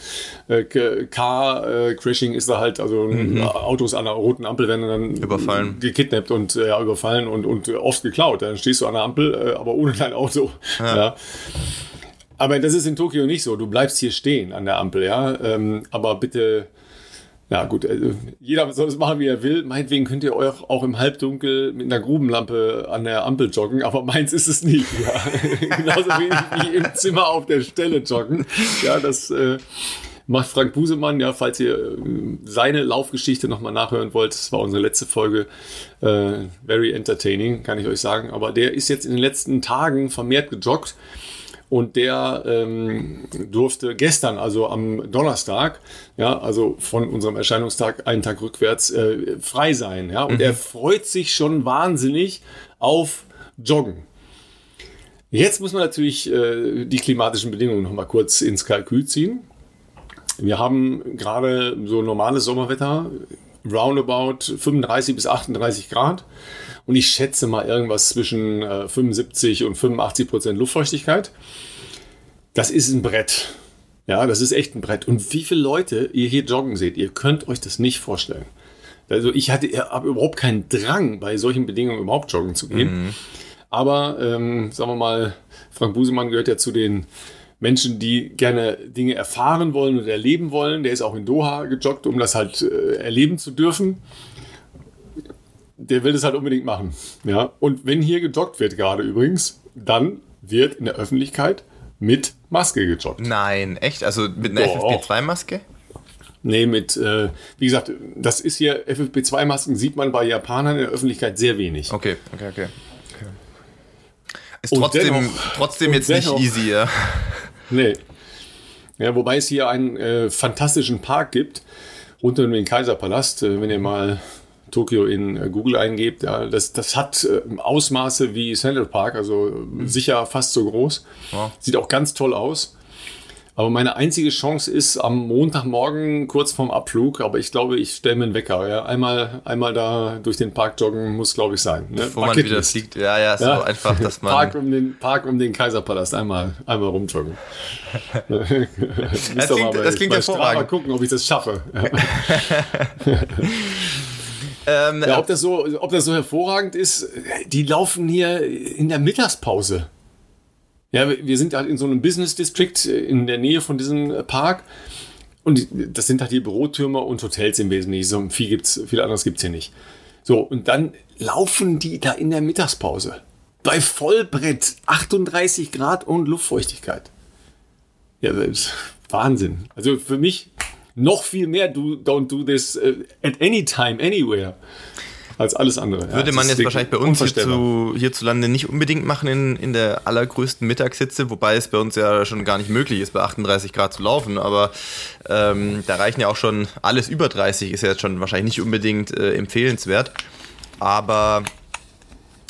äh, äh, Car-Crashing ist da halt, also Autos an der roten Ampel werden dann Mhm. Überfallen. gekidnappt und äh, ja, überfallen und, und oft geklaut. Dann stehst du an der Ampel, äh, aber ohne dein Auto. Ja. Aber das ist in Tokio nicht so. Du bleibst hier stehen an der Ampel, ja. Ähm, aber bitte, ja gut, also jeder soll es machen, wie er will. Meinetwegen könnt ihr euch auch im Halbdunkel mit einer Grubenlampe an der Ampel joggen, aber meins ist es nicht. Ja. Genauso wenig wie im Zimmer auf der Stelle joggen. Ja, das äh, macht Frank Busemann, ja, falls ihr äh, seine Laufgeschichte nochmal nachhören wollt. Das war unsere letzte Folge. Äh, very entertaining, kann ich euch sagen. Aber der ist jetzt in den letzten Tagen vermehrt gejoggt. Und der ähm, durfte gestern, also am Donnerstag, ja, also von unserem Erscheinungstag einen Tag rückwärts, äh, frei sein. Ja? Und er freut sich schon wahnsinnig auf Joggen. Jetzt muss man natürlich äh, die klimatischen Bedingungen noch mal kurz ins Kalkül ziehen. Wir haben gerade so normales Sommerwetter, roundabout 35 bis 38 Grad. Und ich schätze mal irgendwas zwischen äh, 75 und 85 Prozent Luftfeuchtigkeit. Das ist ein Brett. Ja, das ist echt ein Brett. Und wie viele Leute ihr hier joggen seht, ihr könnt euch das nicht vorstellen. Also ich hatte habe überhaupt keinen Drang, bei solchen Bedingungen überhaupt joggen zu gehen. Aber ähm, sagen wir mal, Frank Busemann gehört ja zu den Menschen, die gerne Dinge erfahren wollen und erleben wollen. Der ist auch in Doha gejoggt, um das halt äh, erleben zu dürfen. Der will das halt unbedingt machen. Ja, und wenn hier gejoggt wird gerade übrigens, dann wird in der Öffentlichkeit mit Maske gejoggt. Nein, echt? Also mit einer FFP2-Maske? Nee, mit, äh, wie gesagt, das ist hier, FFP2-Masken sieht man bei Japanern in der Öffentlichkeit sehr wenig. Okay, okay, okay. okay. Ist trotzdem, dennoch, trotzdem jetzt dennoch, nicht easy, ja. Nee. Ja, wobei es hier einen äh, fantastischen Park gibt, rund um den Kaiserpalast. Äh, wenn ihr mal Tokio in äh, Google eingebt, ja, das, das hat äh, Ausmaße wie Central Park, also mhm. sicher fast so groß. Ja. Sieht auch ganz toll aus. Aber meine einzige Chance ist am Montagmorgen kurz vorm Abflug. Aber ich glaube, ich stelle mir einen Wecker. Ja. Einmal, einmal da durch den Park joggen muss, glaube ich, sein. Ne? Wo man wieder fliegt. Ja, ja, so ja. einfach, dass man. Park um den, Park um den Kaiserpalast. Einmal, einmal rumjoggen. das klingt, das klingt hervorragend. Mal gucken, ob ich das schaffe. Ähm, ja, ob, das so, ob das so hervorragend ist, die laufen hier in der Mittagspause. Ja, wir sind halt in so einem Business District in der Nähe von diesem Park. Und das sind halt die Bürotürme und Hotels im Wesentlichen. So viel gibt's, viel anderes gibt es hier nicht. So, und dann laufen die da in der Mittagspause. Bei Vollbrett, 38 Grad und Luftfeuchtigkeit. Ja, Wahnsinn. Also für mich noch viel mehr do, don't do this uh, at any time, anywhere als alles andere. Würde ja, man jetzt wahrscheinlich bei uns hierzu, hierzulande nicht unbedingt machen in, in der allergrößten Mittagshitze, wobei es bei uns ja schon gar nicht möglich ist, bei 38 Grad zu laufen. Aber ähm, da reichen ja auch schon alles über 30, ist ja jetzt schon wahrscheinlich nicht unbedingt äh, empfehlenswert. Aber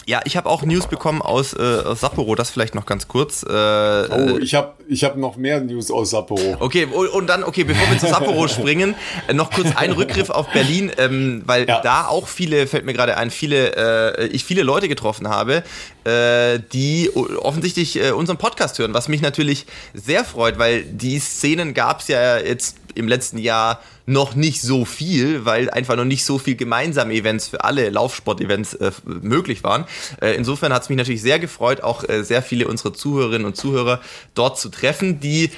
ja, ich habe auch News bekommen aus, äh, aus Sapporo, das vielleicht noch ganz kurz. Äh, oh, ich habe ich hab noch mehr News aus Sapporo. Okay, und dann, okay, bevor wir zu Sapporo springen, äh, noch kurz ein Rückgriff auf Berlin, ähm, weil ja. da auch viele, fällt mir gerade ein, viele, äh, ich viele Leute getroffen habe, äh, die offensichtlich äh, unseren Podcast hören, was mich natürlich sehr freut, weil die Szenen gab es ja jetzt im letzten Jahr noch nicht so viel, weil einfach noch nicht so viel gemeinsame Events für alle Laufsport-Events äh, möglich waren. Äh, insofern hat es mich natürlich sehr gefreut, auch äh, sehr viele unserer Zuhörerinnen und Zuhörer dort zu treffen, die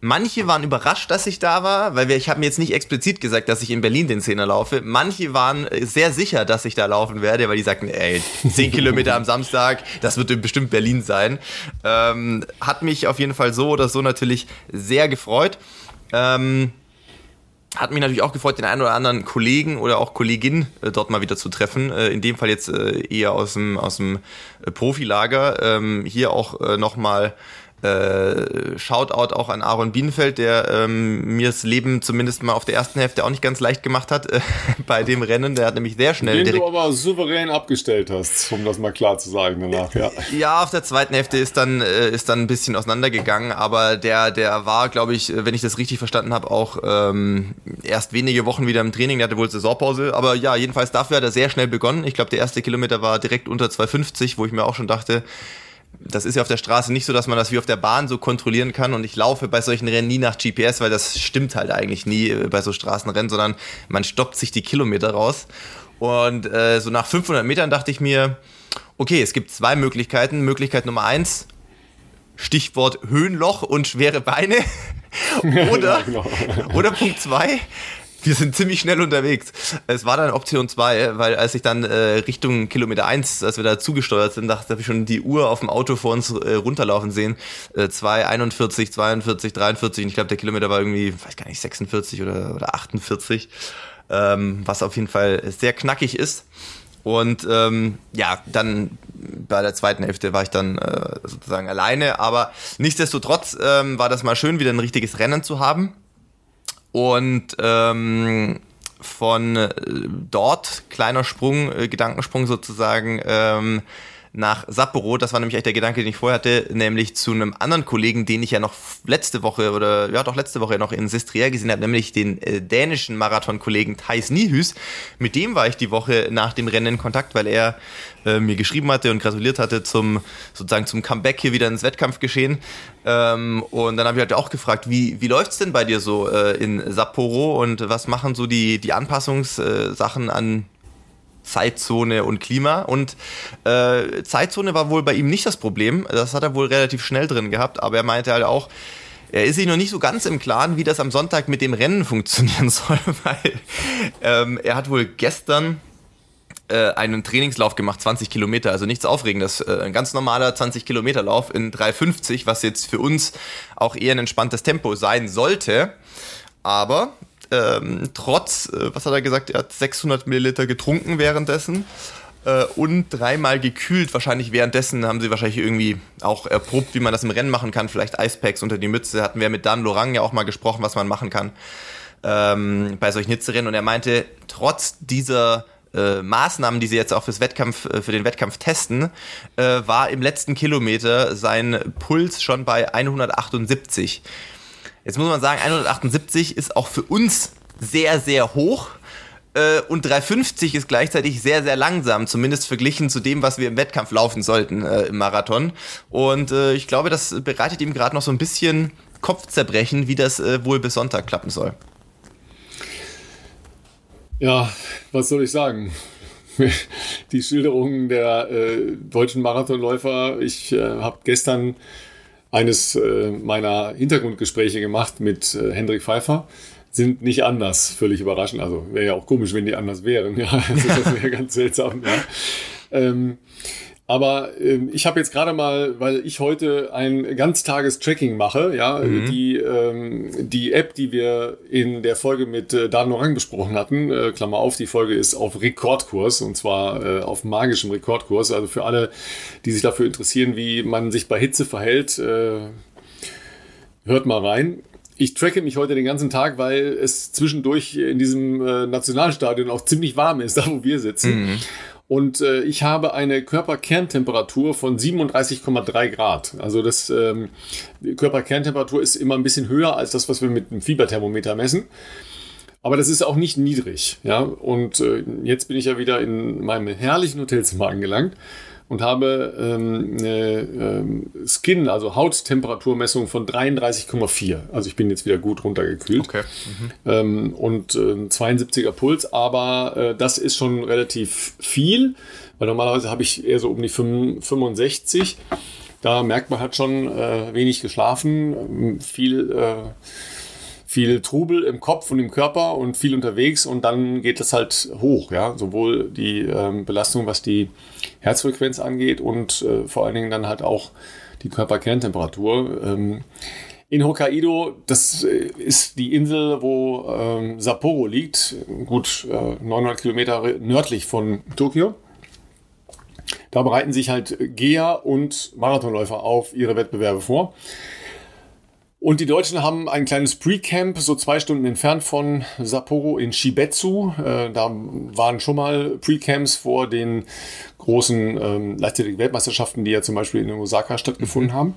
Manche waren überrascht, dass ich da war, weil wir, ich habe mir jetzt nicht explizit gesagt, dass ich in Berlin den Zehner laufe. Manche waren äh, sehr sicher, dass ich da laufen werde, weil die sagten, ey, 10 Kilometer am Samstag, das wird bestimmt Berlin sein. Ähm, hat mich auf jeden Fall so oder so natürlich sehr gefreut. Ähm, hat mich natürlich auch gefreut, den einen oder anderen Kollegen oder auch Kollegin äh, dort mal wieder zu treffen. Äh, in dem Fall jetzt äh, eher aus dem, aus dem äh, Profilager. Ähm, hier auch äh, nochmal äh, Shoutout auch an Aaron Bienenfeld, der ähm, mir das Leben zumindest mal auf der ersten Hälfte auch nicht ganz leicht gemacht hat äh, bei dem Rennen. Der hat nämlich sehr schnell. Den du aber souverän abgestellt hast, um das mal klar zu sagen danach. Ja, ja auf der zweiten Hälfte ist dann, äh, ist dann ein bisschen auseinandergegangen, aber der, der war, glaube ich, wenn ich das richtig verstanden habe, auch ähm, erst wenige Wochen wieder im Training. Der hatte wohl Saisonpause, aber ja, jedenfalls dafür hat er sehr schnell begonnen. Ich glaube, der erste Kilometer war direkt unter 2,50, wo ich mir auch schon dachte, das ist ja auf der Straße nicht so, dass man das wie auf der Bahn so kontrollieren kann und ich laufe bei solchen Rennen nie nach GPS, weil das stimmt halt eigentlich nie äh, bei so Straßenrennen, sondern man stoppt sich die Kilometer raus. Und äh, so nach 500 Metern dachte ich mir, okay, es gibt zwei Möglichkeiten. Möglichkeit Nummer eins, Stichwort Höhenloch und schwere Beine. oder, genau. oder Punkt zwei, wir sind ziemlich schnell unterwegs. Es war dann Option 2, weil als ich dann äh, Richtung Kilometer 1, als wir da zugesteuert sind, dachte habe ich schon die Uhr auf dem Auto vor uns äh, runterlaufen sehen. Äh, 2, 41, 42, 43 und ich glaube der Kilometer war irgendwie, weiß gar nicht, 46 oder, oder 48. Ähm, was auf jeden Fall sehr knackig ist. Und ähm, ja, dann bei der zweiten Hälfte war ich dann äh, sozusagen alleine. Aber nichtsdestotrotz ähm, war das mal schön, wieder ein richtiges Rennen zu haben. Und ähm, von äh, dort, kleiner Sprung, äh, Gedankensprung sozusagen, ähm, nach Sapporo. Das war nämlich echt der Gedanke, den ich vorher hatte, nämlich zu einem anderen Kollegen, den ich ja noch letzte Woche oder ja doch letzte Woche noch in Sistrier gesehen habe, nämlich den äh, dänischen Marathon-Kollegen Thijs Niehüs. Mit dem war ich die Woche nach dem Rennen in Kontakt, weil er äh, mir geschrieben hatte und gratuliert hatte zum sozusagen zum Comeback hier wieder ins Wettkampfgeschehen. Ähm, und dann habe ich halt auch gefragt, wie, wie läuft's denn bei dir so äh, in Sapporo und was machen so die, die Anpassungssachen an Zeitzone und Klima. Und äh, Zeitzone war wohl bei ihm nicht das Problem. Das hat er wohl relativ schnell drin gehabt, aber er meinte halt auch, er ist sich noch nicht so ganz im Klaren, wie das am Sonntag mit dem Rennen funktionieren soll, weil ähm, er hat wohl gestern äh, einen Trainingslauf gemacht, 20 Kilometer, also nichts Aufregendes. Äh, ein ganz normaler 20 Kilometer Lauf in 3,50, was jetzt für uns auch eher ein entspanntes Tempo sein sollte. Aber ähm, trotz, äh, was hat er gesagt, er hat 600 Milliliter getrunken währenddessen äh, und dreimal gekühlt. Wahrscheinlich währenddessen haben sie wahrscheinlich irgendwie auch erprobt, wie man das im Rennen machen kann. Vielleicht Eispacks unter die Mütze. Hatten wir mit Dan Lorang ja auch mal gesprochen, was man machen kann ähm, bei solchen Hitzerennen. Und er meinte, trotz dieser äh, Maßnahmen, die sie jetzt auch fürs Wettkampf, äh, für den Wettkampf testen, äh, war im letzten Kilometer sein Puls schon bei 178. Jetzt muss man sagen, 178 ist auch für uns sehr, sehr hoch. Äh, und 350 ist gleichzeitig sehr, sehr langsam, zumindest verglichen zu dem, was wir im Wettkampf laufen sollten äh, im Marathon. Und äh, ich glaube, das bereitet ihm gerade noch so ein bisschen Kopfzerbrechen, wie das äh, wohl bis Sonntag klappen soll. Ja, was soll ich sagen? Die Schilderungen der äh, deutschen Marathonläufer. Ich habe gestern eines äh, meiner Hintergrundgespräche gemacht mit äh, Hendrik Pfeiffer. Sind nicht anders, völlig überraschend. Also wäre ja auch komisch, wenn die anders wären. Ja, also das wäre ganz seltsam. Ja. Ähm, aber ähm, ich habe jetzt gerade mal, weil ich heute ein ganztages-Tracking mache, ja, mhm. die, ähm, die App, die wir in der Folge mit äh, Dan Orang besprochen hatten, äh, Klammer auf, die Folge ist auf Rekordkurs und zwar äh, auf magischem Rekordkurs. Also für alle, die sich dafür interessieren, wie man sich bei Hitze verhält, äh, hört mal rein. Ich tracke mich heute den ganzen Tag, weil es zwischendurch in diesem äh, Nationalstadion auch ziemlich warm ist, da wo wir sitzen. Mhm. Und äh, ich habe eine Körperkerntemperatur von 37,3 Grad. Also das ähm, Körperkerntemperatur ist immer ein bisschen höher als das, was wir mit einem Fieberthermometer messen. Aber das ist auch nicht niedrig. Ja? Und äh, jetzt bin ich ja wieder in meinem herrlichen Hotelzimmer angelangt und habe ähm, eine ähm, Skin, also Hauttemperaturmessung von 33,4. Also ich bin jetzt wieder gut runtergekühlt. Okay. Mhm. Ähm, und äh, 72er Puls, aber äh, das ist schon relativ viel, weil normalerweise habe ich eher so um die 65. Da merkt man halt schon äh, wenig geschlafen, viel äh, viel Trubel im Kopf und im Körper und viel unterwegs und dann geht es halt hoch, ja, sowohl die ähm, Belastung, was die Herzfrequenz angeht und äh, vor allen Dingen dann halt auch die Körperkerntemperatur. Ähm, in Hokkaido, das äh, ist die Insel, wo ähm, Sapporo liegt, gut äh, 900 Kilometer nördlich von Tokio. Da bereiten sich halt Geher und Marathonläufer auf ihre Wettbewerbe vor. Und die Deutschen haben ein kleines Pre-Camp, so zwei Stunden entfernt von Sapporo in Shibetsu. Äh, da waren schon mal Pre-Camps vor den großen ähm, Leichtathletik-Weltmeisterschaften, die ja zum Beispiel in Osaka stattgefunden mhm. haben.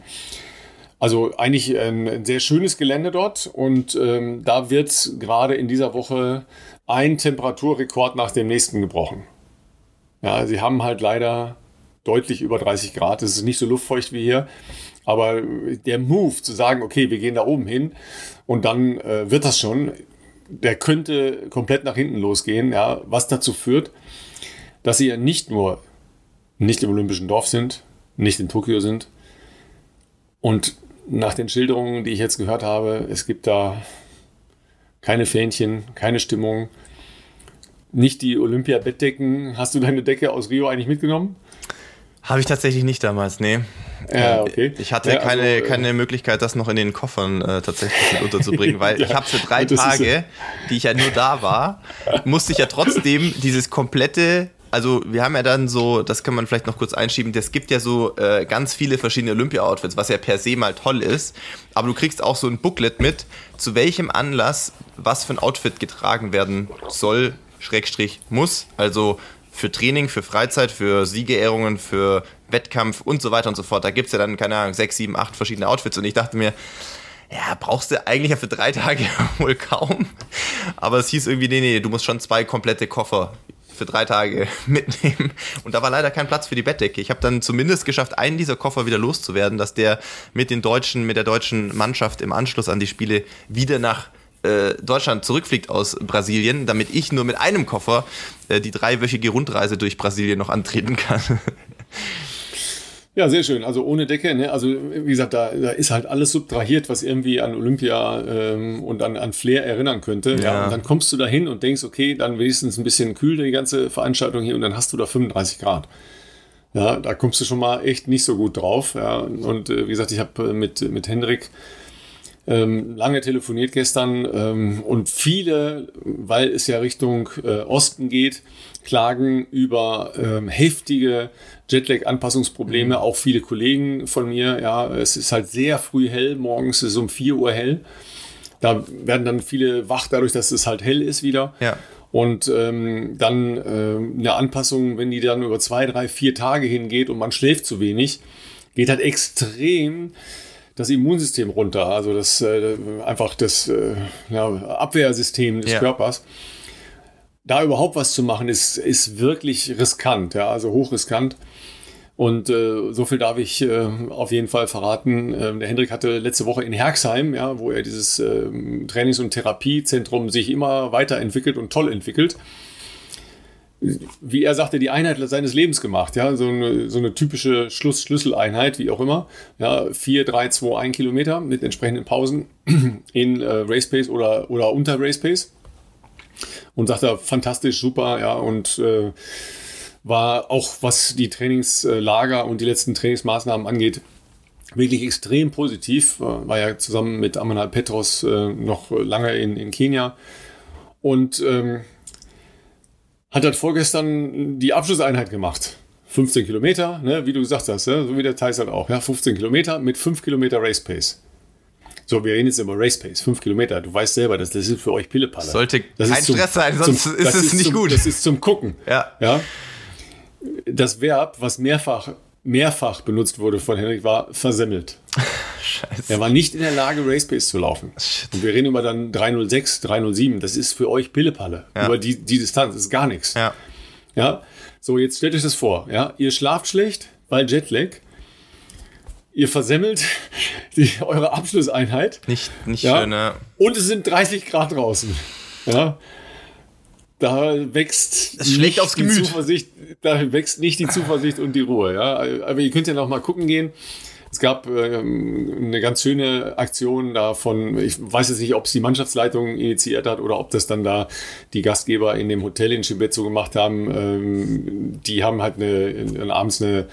Also eigentlich ein, ein, sehr schönes Gelände dort und ähm, da wird gerade in dieser Woche ein Temperaturrekord nach dem nächsten gebrochen. Ja, sie haben halt leider deutlich über 30 Grad. Es ist nicht so luftfeucht wie hier. Aber der Move zu sagen, okay, wir gehen da oben hin und dann äh, wird das schon, der könnte komplett nach hinten losgehen, ja, was dazu führt, dass sie ja nicht nur nicht im Olympischen Dorf sind, nicht in Tokio sind. Und nach den Schilderungen, die ich jetzt gehört habe, es gibt da keine Fähnchen, keine Stimmung, nicht die Olympia-Bettdecken. Hast du deine Decke aus Rio eigentlich mitgenommen? Habe ich tatsächlich nicht damals, nee. Ja, okay. Ich hatte ja, also, keine, äh, keine Möglichkeit, das noch in den Koffern äh, tatsächlich mit unterzubringen, weil ja, ich habe für drei Tage, die ich ja nur da war, musste ich ja trotzdem dieses komplette also wir haben ja dann so, das kann man vielleicht noch kurz einschieben, es gibt ja so äh, ganz viele verschiedene Olympia-Outfits, was ja per se mal toll ist, aber du kriegst auch so ein Booklet mit, zu welchem Anlass was für ein Outfit getragen werden soll, Schrägstrich muss. Also für Training, für Freizeit, für Siegerehrungen, für Wettkampf und so weiter und so fort. Da gibt es ja dann, keine Ahnung, sechs, sieben, acht verschiedene Outfits und ich dachte mir, ja, brauchst du eigentlich ja für drei Tage wohl kaum. Aber es hieß irgendwie, nee, nee, du musst schon zwei komplette Koffer für drei Tage mitnehmen. Und da war leider kein Platz für die Bettdecke. Ich habe dann zumindest geschafft, einen dieser Koffer wieder loszuwerden, dass der mit den deutschen, mit der deutschen Mannschaft im Anschluss an die Spiele wieder nach äh, Deutschland zurückfliegt aus Brasilien, damit ich nur mit einem Koffer äh, die dreiwöchige Rundreise durch Brasilien noch antreten kann. Ja, sehr schön. Also ohne Decke. Ne? Also wie gesagt, da, da ist halt alles subtrahiert, was irgendwie an Olympia ähm, und an, an Flair erinnern könnte. Ja. ja. Und dann kommst du da hin und denkst, okay, dann wenigstens ein bisschen kühl die ganze Veranstaltung hier und dann hast du da 35 Grad. Ja, da kommst du schon mal echt nicht so gut drauf. Ja. Und äh, wie gesagt, ich habe äh, mit, mit Hendrik ähm, lange telefoniert gestern ähm, und viele, weil es ja Richtung äh, Osten geht, klagen über ähm, heftige Jetlag-Anpassungsprobleme. Mhm. Auch viele Kollegen von mir. Ja, es ist halt sehr früh hell. Morgens ist es um 4 Uhr hell. Da werden dann viele wach dadurch, dass es halt hell ist wieder. Ja. Und ähm, dann äh, eine Anpassung, wenn die dann über zwei, drei, vier Tage hingeht und man schläft zu wenig, geht halt extrem das Immunsystem runter, also das äh, einfach das äh, ja, Abwehrsystem des ja. Körpers. Da überhaupt was zu machen, ist, ist wirklich riskant, ja, also hochriskant. Und äh, so viel darf ich äh, auf jeden Fall verraten. Ähm, der Hendrik hatte letzte Woche in Herxheim, ja, wo er dieses äh, Trainings- und Therapiezentrum sich immer weiterentwickelt und toll entwickelt wie er sagte, die Einheit seines Lebens gemacht. Ja, so eine, so eine typische Schluss-Schlüsseleinheit, wie auch immer. Ja, 4, 3, 2, 1 Kilometer mit entsprechenden Pausen in äh, Race Pace oder, oder unter Race Pace. Und sagte, fantastisch, super, ja, und äh, war auch, was die Trainingslager und die letzten Trainingsmaßnahmen angeht, wirklich extrem positiv. War ja zusammen mit Amanal Petros äh, noch lange in, in Kenia. Und ähm, hat dann vorgestern die Abschlusseinheit gemacht. 15 Kilometer, ne, wie du gesagt hast, ne, so wie der Thais halt auch, ja, 15 Kilometer mit 5 Kilometer Race Pace. So, wir reden jetzt über Race Pace, 5 Kilometer. Du weißt selber, das, das ist für euch Pillepalle. Sollte das kein zum, Stress sein, sonst zum, ist es ist nicht zum, gut. Das ist zum Gucken. Ja. ja. Das Verb, was mehrfach, mehrfach benutzt wurde von Henrik, war versemmelt. Scheiße. Er war nicht in der Lage, Race Pace zu laufen. Shit. Und wir reden über dann 306, 307. Das ist für euch Pillepalle. Ja. Über die, die Distanz das ist gar nichts. Ja. Ja. So, jetzt stellt euch das vor. Ja. Ihr schlaft schlecht, weil Jetlag. Ihr versemmelt die, eure Abschlusseinheit. Nicht, nicht ja. schön, ja. Und es sind 30 Grad draußen. Ja. Da wächst es schlägt aufs Gemüt. Zuversicht, da wächst nicht die Zuversicht und die Ruhe. Ja. Aber ihr könnt ja noch mal gucken gehen. Es gab ähm, eine ganz schöne Aktion davon, ich weiß jetzt nicht, ob es die Mannschaftsleitung initiiert hat oder ob das dann da die Gastgeber in dem Hotel in Chibetzo gemacht haben. Ähm, die haben halt eine abends eine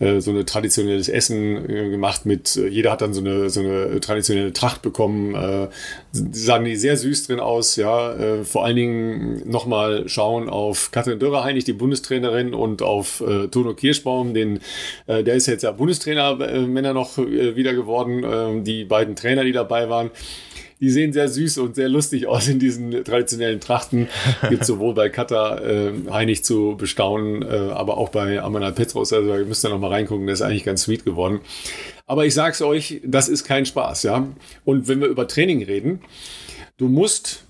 äh, so ein traditionelles Essen äh, gemacht mit, äh, jeder hat dann so eine, so eine traditionelle Tracht bekommen. Äh, sahen die sehr süß drin aus, ja. Vor allen Dingen nochmal schauen auf Katrin Dörrer-Heinig, die Bundestrainerin, und auf Tono Kirschbaum, den, der ist jetzt ja Bundestrainer, Männer noch wieder geworden, die beiden Trainer, die dabei waren die sehen sehr süß und sehr lustig aus in diesen traditionellen Trachten. Gibt sowohl bei Kata äh, Heinig zu bestaunen, äh, aber auch bei Amanal Petros. Also ihr müsst da noch mal reingucken, der ist eigentlich ganz sweet geworden. Aber ich sag's euch, das ist kein Spaß, ja. Und wenn wir über Training reden, du musst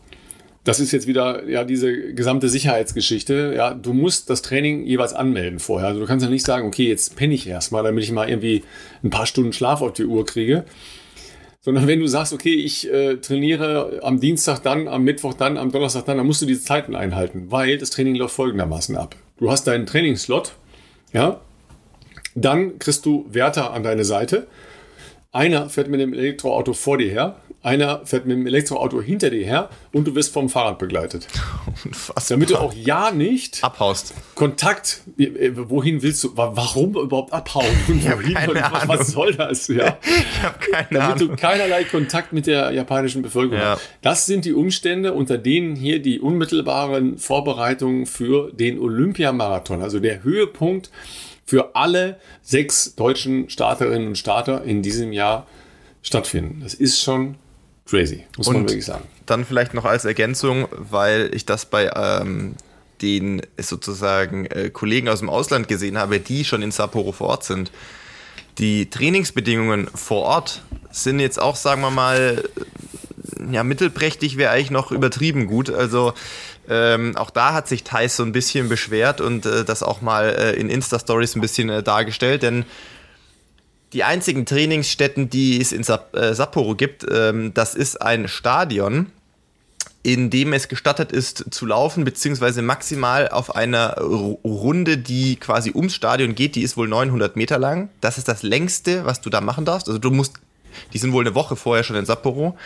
das ist jetzt wieder ja diese gesamte Sicherheitsgeschichte. Ja, du musst das Training jeweils anmelden vorher. Also du kannst ja nicht sagen, okay, jetzt penne ich erstmal, damit ich mal irgendwie ein paar Stunden Schlaf auf die Uhr kriege, sondern wenn du sagst, okay, ich äh, trainiere am Dienstag dann, am Mittwoch dann, am Donnerstag dann, dann musst du diese Zeiten einhalten, weil das Training läuft folgendermaßen ab. Du hast deinen Trainingsslot, ja, dann kriegst du Wärter an deine Seite. Einer fährt mit dem Elektroauto vor dir her, einer fährt mit dem Elektroauto hinter dir her und du wirst vom Fahrrad begleitet. Unfassbar. Damit du auch ja nicht abhaust. Kontakt, äh, wohin willst du, warum überhaupt abhauen? Wohin, was, was, soll das? Ja. Ich habe keine Damit Ahnung. du keinerlei Kontakt mit der japanischen Bevölkerung ja. hast. Das sind die Umstände, unter denen hier die unmittelbaren Vorbereitungen für den Olympiamarathon, also der Höhepunkt für alle sechs deutschen Starterinnen und Starter in diesem Jahr stattfinden. Das ist schon crazy, muss und man wirklich sagen. Dann vielleicht noch als Ergänzung, weil ich das bei ähm, den sozusagen äh, Kollegen aus dem Ausland gesehen habe, die schon in Sapporo vor Ort sind. Die Trainingsbedingungen vor Ort sind jetzt auch, sagen wir mal, ja, mittelprächtig wäre eigentlich noch übertrieben gut. Also ähm, auch da hat sich Thais so ein bisschen beschwert und äh, das auch mal äh, in Insta-Stories ein bisschen äh, dargestellt, denn die einzigen Trainingsstätten, die es in Sapporo gibt, ähm, das ist ein Stadion in dem es gestattet ist zu laufen, beziehungsweise maximal auf einer Runde, die quasi ums Stadion geht, die ist wohl 900 Meter lang. Das ist das längste, was du da machen darfst. Also du musst, die sind wohl eine Woche vorher schon in Sapporo.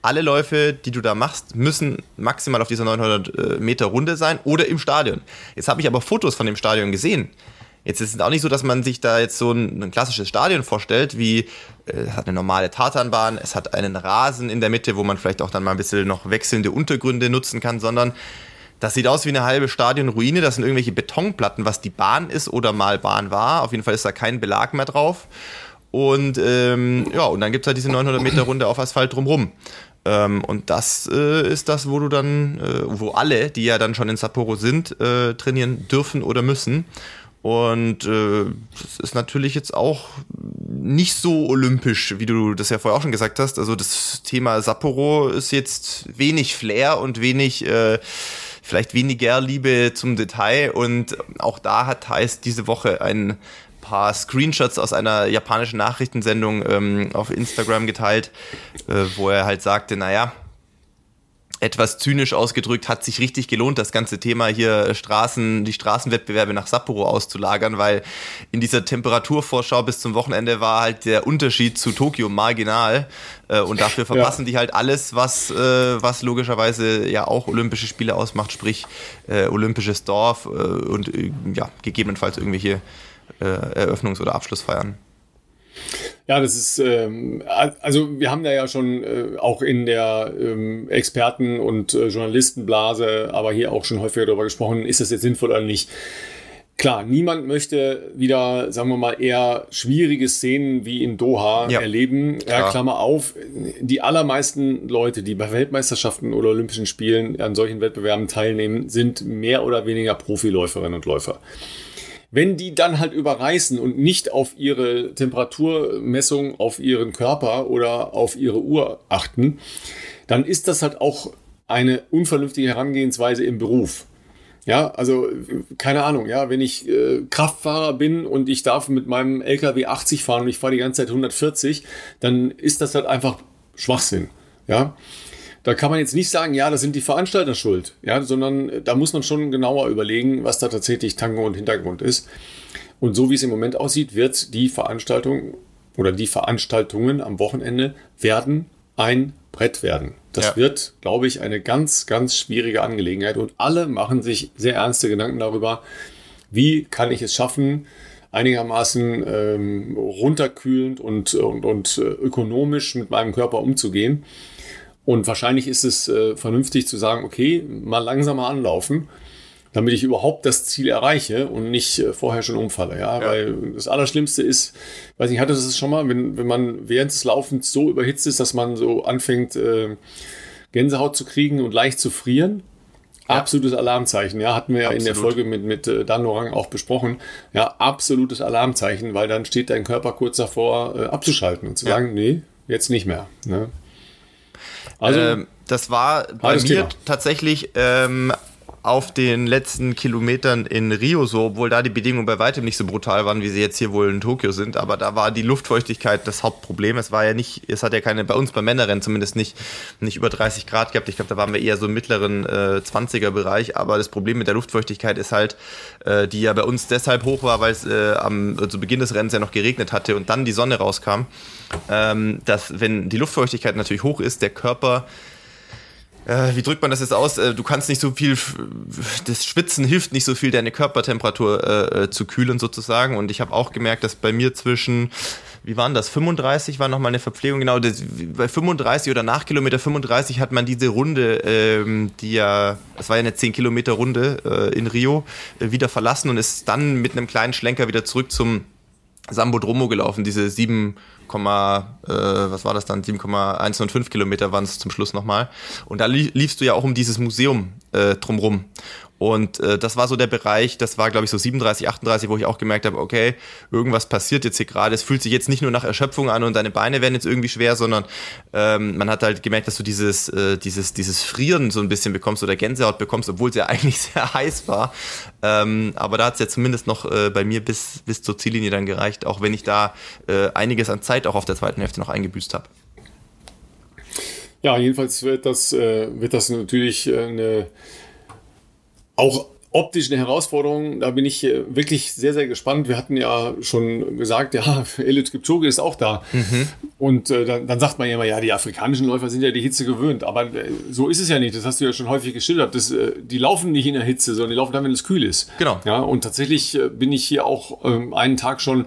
Alle Läufe, die du da machst, müssen maximal auf dieser 900 äh, Meter Runde sein oder im Stadion. Jetzt habe ich aber Fotos von dem Stadion gesehen. Jetzt ist es auch nicht so, dass man sich da jetzt so ein, ein klassisches Stadion vorstellt, wie äh, es hat eine normale Tatanbahn, es hat einen Rasen in der Mitte, wo man vielleicht auch dann mal ein bisschen noch wechselnde Untergründe nutzen kann, sondern das sieht aus wie eine halbe Stadionruine. Das sind irgendwelche Betonplatten, was die Bahn ist oder mal Bahn war. Auf jeden Fall ist da kein Belag mehr drauf. Und ähm, ja, und dann gibt es halt diese 900 Meter Runde auf Asphalt drumrum. Ähm, und das äh, ist das, wo du dann, äh, wo alle, die ja dann schon in Sapporo sind, äh, trainieren dürfen oder müssen. Und äh, das ist natürlich jetzt auch nicht so olympisch, wie du das ja vorher auch schon gesagt hast. Also das Thema Sapporo ist jetzt wenig Flair und wenig, äh, vielleicht weniger Liebe zum Detail. Und auch da hat Thais diese Woche ein paar Screenshots aus einer japanischen Nachrichtensendung ähm, auf Instagram geteilt, äh, wo er halt sagte, naja, etwas zynisch ausgedrückt, hat sich richtig gelohnt, das ganze Thema hier Straßen, die Straßenwettbewerbe nach Sapporo auszulagern, weil in dieser Temperaturvorschau bis zum Wochenende war halt der Unterschied zu Tokio marginal äh, und dafür verpassen ja. die halt alles, was, äh, was logischerweise ja auch Olympische Spiele ausmacht, sprich äh, Olympisches Dorf äh, und äh, ja, gegebenenfalls irgendwelche äh, Eröffnungs- oder Abschlussfeiern. Ja, das ist, ähm, also wir haben da ja schon äh, auch in der ähm, Experten- und äh, Journalistenblase, aber hier auch schon häufiger darüber gesprochen, ist das jetzt sinnvoll oder nicht. Klar, niemand möchte wieder, sagen wir mal, eher schwierige Szenen wie in Doha ja. erleben. Ja, Klammer auf, die allermeisten Leute, die bei Weltmeisterschaften oder Olympischen Spielen an solchen Wettbewerben teilnehmen, sind mehr oder weniger Profiläuferinnen und Läufer. Wenn die dann halt überreißen und nicht auf ihre Temperaturmessung, auf ihren Körper oder auf ihre Uhr achten, dann ist das halt auch eine unvernünftige Herangehensweise im Beruf. Ja, also keine Ahnung, ja, wenn ich äh, Kraftfahrer bin und ich darf mit meinem LKW 80 fahren und ich fahre die ganze Zeit 140, dann ist das halt einfach Schwachsinn. Ja, da kann man jetzt nicht sagen, ja, das sind die Veranstalter schuld, ja, sondern da muss man schon genauer überlegen, was da tatsächlich Tango und Hintergrund ist. Und so wie es im Moment aussieht, wird die Veranstaltung oder die Veranstaltungen am Wochenende werden ein Brett werden. Das ja. wird, glaube ich, eine ganz, ganz schwierige Angelegenheit und alle machen sich sehr ernste Gedanken darüber, wie kann ich es schaffen, einigermaßen ähm, runterkühlend und, und, und äh, ökonomisch mit meinem Körper umzugehen. Und wahrscheinlich ist es äh, vernünftig zu sagen, okay, mal langsamer anlaufen, damit ich überhaupt das Ziel erreiche und nicht äh, vorher schon umfalle. Ja? ja? weil das Allerschlimmste ist, weiß nicht, hatte das schon mal, wenn, wenn man während des Laufens so überhitzt ist, dass man so anfängt, äh, Gänsehaut zu kriegen und leicht zu frieren. Ja. Absolutes Alarmzeichen, ja, hatten wir ja in der Folge mit, mit äh, Dan Orang auch besprochen. Ja, absolutes Alarmzeichen, weil dann steht dein Körper kurz davor, äh, abzuschalten und zu ja. sagen, nee, jetzt nicht mehr. Ne? Also, ähm, das war bei mir tatsächlich ähm, auf den letzten Kilometern in Rio so, obwohl da die Bedingungen bei weitem nicht so brutal waren, wie sie jetzt hier wohl in Tokio sind. Aber da war die Luftfeuchtigkeit das Hauptproblem. Es war ja nicht, es hat ja keine, bei uns beim Männerrennen zumindest nicht, nicht über 30 Grad gehabt. Ich glaube, da waren wir eher so im mittleren äh, 20er Bereich. Aber das Problem mit der Luftfeuchtigkeit ist halt, äh, die ja bei uns deshalb hoch war, weil es äh, am zu Beginn des Rennens ja noch geregnet hatte und dann die Sonne rauskam. Ähm, dass, wenn die Luftfeuchtigkeit natürlich hoch ist, der Körper äh, wie drückt man das jetzt aus? Äh, du kannst nicht so viel, das Schwitzen hilft nicht so viel, deine Körpertemperatur äh, äh, zu kühlen sozusagen. Und ich habe auch gemerkt, dass bei mir zwischen, wie waren das, 35 war nochmal eine Verpflegung, genau, das, bei 35 oder nach Kilometer 35 hat man diese Runde, ähm, die ja, das war ja eine 10 Kilometer Runde äh, in Rio, äh, wieder verlassen und ist dann mit einem kleinen Schlenker wieder zurück zum Sambodromo gelaufen, diese 7, äh, was war das dann, 7,105 Kilometer waren es zum Schluss nochmal. Und da liefst du ja auch um dieses Museum äh, drumrum. Und äh, das war so der Bereich, das war glaube ich so 37, 38, wo ich auch gemerkt habe, okay, irgendwas passiert jetzt hier gerade. Es fühlt sich jetzt nicht nur nach Erschöpfung an und deine Beine werden jetzt irgendwie schwer, sondern ähm, man hat halt gemerkt, dass du dieses, äh, dieses, dieses Frieren so ein bisschen bekommst oder Gänsehaut bekommst, obwohl es ja eigentlich sehr heiß war. Ähm, aber da hat es ja zumindest noch äh, bei mir bis, bis zur Ziellinie dann gereicht, auch wenn ich da äh, einiges an Zeit auch auf der zweiten Hälfte noch eingebüßt habe. Ja, jedenfalls wird das, äh, wird das natürlich äh, eine auch optisch eine Herausforderung. Da bin ich äh, wirklich sehr, sehr gespannt. Wir hatten ja schon gesagt, ja, Eliud Kipchoge ist auch da. Mhm. Und äh, dann, dann, sagt man ja immer, ja, die afrikanischen Läufer sind ja die Hitze gewöhnt. Aber äh, so ist es ja nicht. Das hast du ja schon häufig geschildert. Das, äh, die laufen nicht in der Hitze, sondern die laufen dann, wenn es kühl ist. Genau. Ja, und tatsächlich äh, bin ich hier auch ähm, einen Tag schon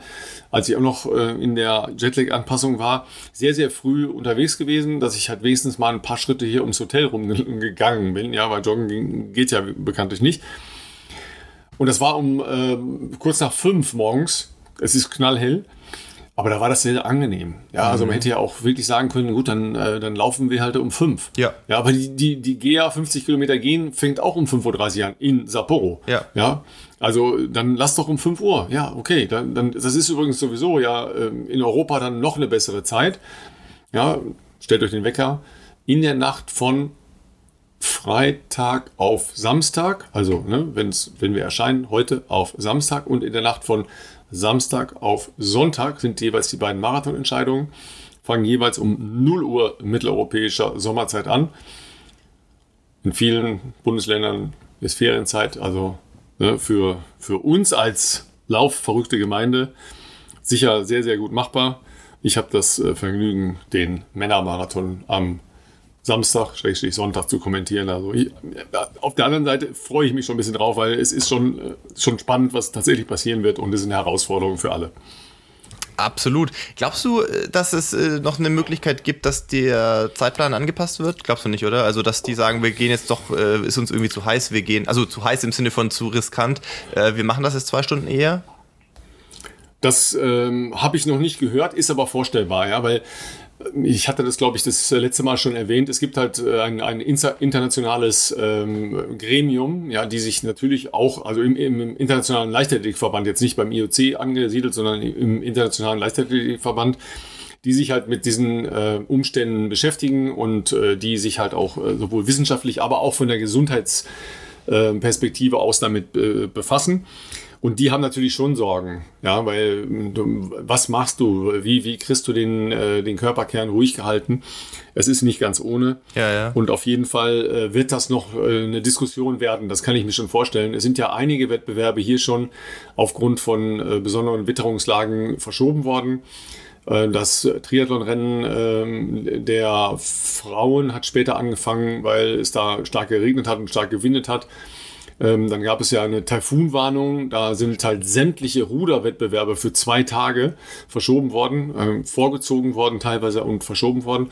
als ich auch noch äh, in der Jetlag-Anpassung war, sehr, sehr früh unterwegs gewesen, dass ich halt wenigstens mal ein paar Schritte hier ums Hotel rumgegangen bin, ja, weil Joggen geht ja bekanntlich nicht. Und das war um äh, kurz nach fünf morgens. Es ist knallhell. Aber da war das sehr angenehm. Ja, also man mhm. hätte ja auch wirklich sagen können, gut, dann, äh, dann laufen wir halt um fünf. Ja. Ja, aber die, die, die GA 50 Kilometer gehen fängt auch um 5.30 Uhr an in Sapporo. Ja. Ja. Also dann lass doch um 5 Uhr. Ja, okay. Dann, dann, das ist übrigens sowieso ja ähm, in Europa dann noch eine bessere Zeit. Ja, stellt euch den Wecker. In der Nacht von Freitag auf Samstag, also ne, wenn's, wenn wir erscheinen, heute auf Samstag und in der Nacht von Samstag auf Sonntag sind jeweils die beiden Marathonentscheidungen, fangen jeweils um 0 Uhr mitteleuropäischer Sommerzeit an. In vielen Bundesländern ist Ferienzeit, also ne, für, für uns als laufverrückte Gemeinde sicher sehr, sehr gut machbar. Ich habe das äh, Vergnügen, den Männermarathon am Samstag, Schrägstrich Sonntag zu kommentieren. Also auf der anderen Seite freue ich mich schon ein bisschen drauf, weil es ist schon, äh, schon spannend, was tatsächlich passieren wird und es ist eine Herausforderung für alle. Absolut. Glaubst du, äh, dass es äh, noch eine Möglichkeit gibt, dass der Zeitplan angepasst wird? Glaubst du nicht, oder? Also, dass die sagen, wir gehen jetzt doch, ist uns irgendwie zu heiß, wir gehen, also zu heiß im Sinne von zu riskant, wir machen das jetzt zwei Stunden eher? Das ähm, habe ich noch nicht gehört, ist aber vorstellbar, ja, weil ich hatte das, glaube ich, das letzte Mal schon erwähnt. Es gibt halt äh, ein, ein internationales ähm, Gremium, ja, die sich natürlich auch, also im, im internationalen Leichtathletikverband, jetzt nicht beim IOC angesiedelt, sondern im internationalen Leichtathletikverband, die sich halt mit diesen äh, Umständen beschäftigen und äh, die sich halt auch äh, sowohl wissenschaftlich, aber auch von der Gesundheitsperspektive aus damit äh, befassen. Und die haben natürlich schon Sorgen, ja, weil du, was machst du? Wie, wie kriegst du den, äh, den Körperkern ruhig gehalten? Es ist nicht ganz ohne. Ja, ja. Und auf jeden Fall äh, wird das noch äh, eine Diskussion werden. Das kann ich mir schon vorstellen. Es sind ja einige Wettbewerbe hier schon aufgrund von äh, besonderen Witterungslagen verschoben worden. Äh, das Triathlonrennen ähm, der Frauen hat später angefangen, weil es da stark geregnet hat und stark gewindet hat. Ähm, dann gab es ja eine Taifunwarnung. Da sind halt sämtliche Ruderwettbewerbe für zwei Tage verschoben worden, äh, vorgezogen worden teilweise und verschoben worden.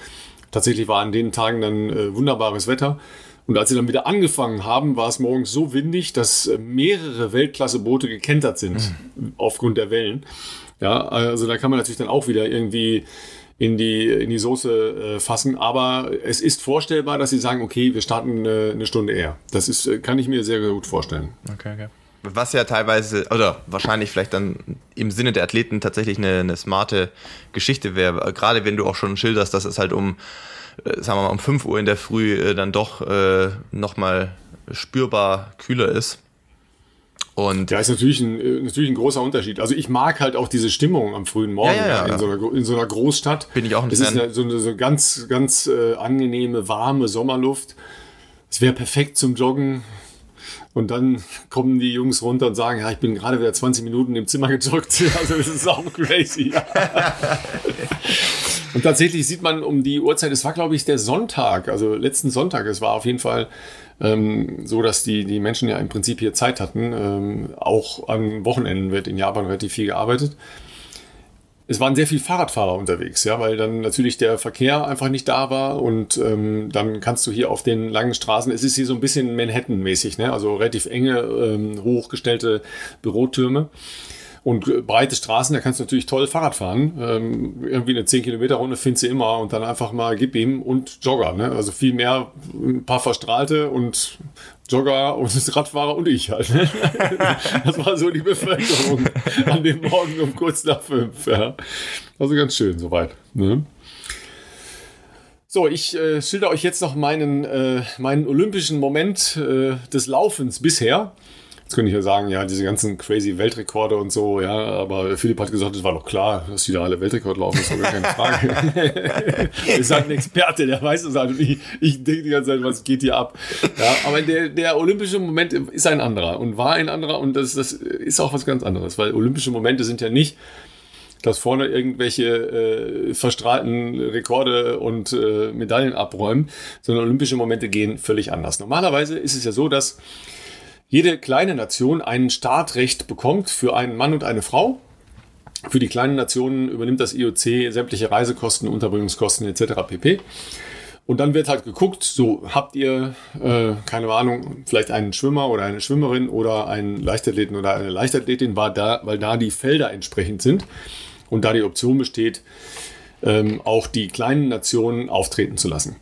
Tatsächlich war an den Tagen dann äh, wunderbares Wetter. Und als sie dann wieder angefangen haben, war es morgens so windig, dass äh, mehrere Weltklasse-Boote gekentert sind mhm. aufgrund der Wellen. Ja, also da kann man natürlich dann auch wieder irgendwie in die, in die Soße äh, fassen. Aber es ist vorstellbar, dass sie sagen, okay, wir starten eine, eine Stunde eher. Das ist, äh, kann ich mir sehr gut vorstellen. Okay, okay. Was ja teilweise, oder wahrscheinlich vielleicht dann im Sinne der Athleten tatsächlich eine, eine smarte Geschichte wäre. Gerade wenn du auch schon schilderst, dass es halt um, äh, sagen wir mal, um 5 Uhr in der Früh äh, dann doch äh, nochmal spürbar kühler ist. Und ja, ist natürlich ein, äh, natürlich ein großer Unterschied. Also ich mag halt auch diese Stimmung am frühen Morgen ja, ja, ja. In, so einer, in, so einer, Großstadt. Bin ich auch ein Das ist eine, so eine so ganz, ganz äh, angenehme, warme Sommerluft. Es wäre perfekt zum Joggen. Und dann kommen die Jungs runter und sagen, ja, ich bin gerade wieder 20 Minuten im Zimmer gedrückt. Also das ist auch crazy. und tatsächlich sieht man um die Uhrzeit, es war glaube ich der Sonntag, also letzten Sonntag, es war auf jeden Fall ähm, so dass die, die Menschen ja im Prinzip hier Zeit hatten. Ähm, auch an Wochenenden wird in Japan relativ viel gearbeitet. Es waren sehr viele Fahrradfahrer unterwegs, ja, weil dann natürlich der Verkehr einfach nicht da war und ähm, dann kannst du hier auf den langen Straßen, es ist hier so ein bisschen Manhattan-mäßig, ne? also relativ enge, ähm, hochgestellte Bürotürme. Und breite Straßen, da kannst du natürlich toll Fahrrad fahren. Ähm, irgendwie eine 10-Kilometer-Runde findest du immer und dann einfach mal gib ihm und Jogger. Ne? Also viel mehr, ein paar Verstrahlte und Jogger und Radfahrer und ich halt. Ne? Das war so die Bevölkerung an dem Morgen um kurz nach fünf. Ja. Also ganz schön soweit. Ne? So, ich äh, schilder euch jetzt noch meinen, äh, meinen olympischen Moment äh, des Laufens bisher. Jetzt könnte ich ja sagen, ja, diese ganzen crazy Weltrekorde und so, ja, aber Philipp hat gesagt, es war doch klar, dass die da alle Weltrekord laufen, das war gar keine Frage. ist halt ein Experte, der weiß es halt. Ich, ich denke die ganze Zeit, was geht hier ab? Ja, aber der, der olympische Moment ist ein anderer und war ein anderer und das, das ist auch was ganz anderes, weil olympische Momente sind ja nicht, dass vorne irgendwelche äh, verstrahlten Rekorde und äh, Medaillen abräumen, sondern olympische Momente gehen völlig anders. Normalerweise ist es ja so, dass jede kleine Nation ein Startrecht bekommt für einen Mann und eine Frau. Für die kleinen Nationen übernimmt das IOC sämtliche Reisekosten, Unterbringungskosten etc. pp. Und dann wird halt geguckt, so habt ihr, äh, keine Ahnung, vielleicht einen Schwimmer oder eine Schwimmerin oder einen Leichtathleten oder eine Leichtathletin, war da, weil da die Felder entsprechend sind und da die Option besteht, ähm, auch die kleinen Nationen auftreten zu lassen.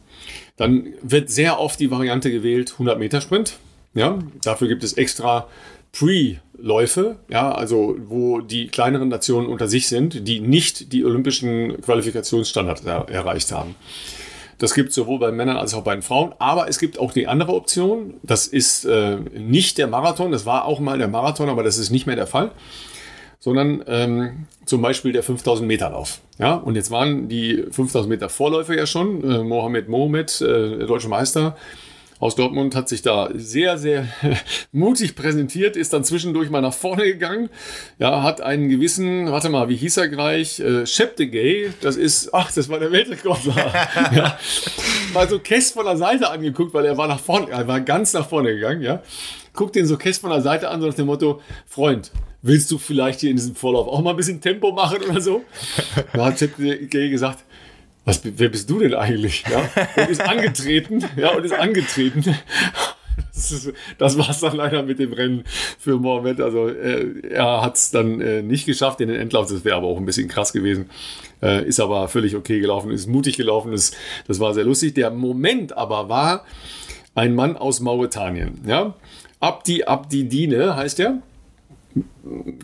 Dann wird sehr oft die Variante gewählt 100 Meter Sprint. Ja, dafür gibt es extra Pre-Läufe, ja, also wo die kleineren Nationen unter sich sind, die nicht die olympischen Qualifikationsstandards er erreicht haben. Das gibt sowohl bei Männern als auch bei den Frauen. Aber es gibt auch die andere Option. Das ist äh, nicht der Marathon. Das war auch mal der Marathon, aber das ist nicht mehr der Fall. Sondern ähm, zum Beispiel der 5000 Meter Lauf. Ja, und jetzt waren die 5000 Meter Vorläufer ja schon. Äh, Mohamed Mohamed, äh, der deutsche Meister, aus Dortmund hat sich da sehr, sehr mutig präsentiert, ist dann zwischendurch mal nach vorne gegangen, ja, hat einen gewissen, warte mal, wie hieß er gleich, äh, Sheptegay, das ist, ach, das war der Weltrekordler, ja, mal so Kess von der Seite angeguckt, weil er war nach vorne, er war ganz nach vorne gegangen, ja, guckt den so Kess von der Seite an, so nach dem Motto, Freund, willst du vielleicht hier in diesem Vorlauf auch mal ein bisschen Tempo machen oder so? Da hat Sheptegay gesagt, was, wer bist du denn eigentlich? Ja? Und ist angetreten, ja, und ist angetreten. Das, das war es dann leider mit dem Rennen für Mohamed. Also äh, er hat es dann äh, nicht geschafft in den Endlauf. Das wäre aber auch ein bisschen krass gewesen. Äh, ist aber völlig okay gelaufen, ist mutig gelaufen. Ist, das war sehr lustig. Der Moment aber war ein Mann aus Mauretanien. Ja? Abdi Abdi Dine heißt er.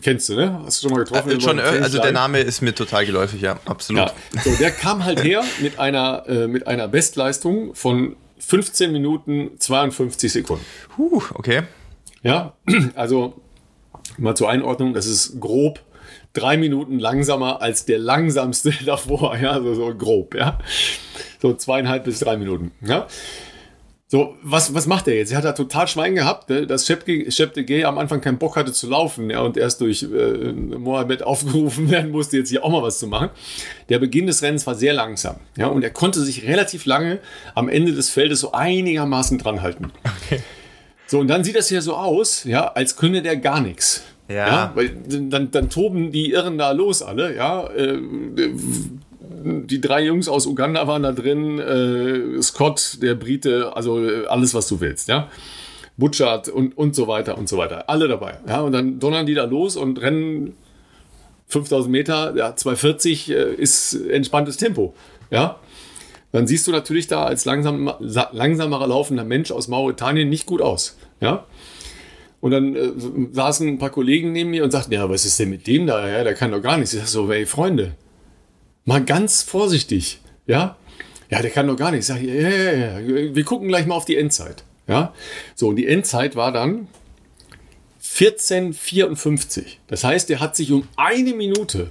Kennst du, ne? Hast du schon mal getroffen? Äh, schon, also der Name ist mir total geläufig, ja, absolut. Ja. So, der kam halt her mit einer, äh, mit einer Bestleistung von 15 Minuten 52 Sekunden. Huh, okay. Ja, also mal zur Einordnung, das ist grob drei Minuten langsamer als der langsamste davor, ja, also so grob, ja. So zweieinhalb bis drei Minuten, ja. So, was, was macht er jetzt? Er hat da total Schwein gehabt, ne? dass Shepte am Anfang keinen Bock hatte zu laufen ja, und erst durch äh, Mohammed aufgerufen werden musste, jetzt hier auch mal was zu machen. Der Beginn des Rennens war sehr langsam ja, und er konnte sich relativ lange am Ende des Feldes so einigermaßen dran halten. Okay. So, und dann sieht das hier so aus, ja, als könne der gar nichts. Ja. ja. weil dann, dann toben die Irren da los alle, ja. Äh, die drei Jungs aus Uganda waren da drin, äh, Scott, der Brite, also äh, alles, was du willst, ja. Butchert und, und so weiter und so weiter. Alle dabei. Ja, und dann donnern die da los und rennen 5000 Meter, ja, 240 äh, ist entspanntes Tempo. Ja, dann siehst du natürlich da als langsam, langsamerer laufender Mensch aus Mauretanien nicht gut aus. Ja. Und dann äh, saßen ein paar Kollegen neben mir und sagten, ja, was ist denn mit dem da? Ja, der kann doch gar nichts. Ich sag so, ey, Freunde, Mal ganz vorsichtig, ja? Ja, der kann doch gar nicht. Ich sage, ja, ja, ja, wir gucken gleich mal auf die Endzeit. Ja? So, und die Endzeit war dann 1454. Das heißt, er hat sich um eine Minute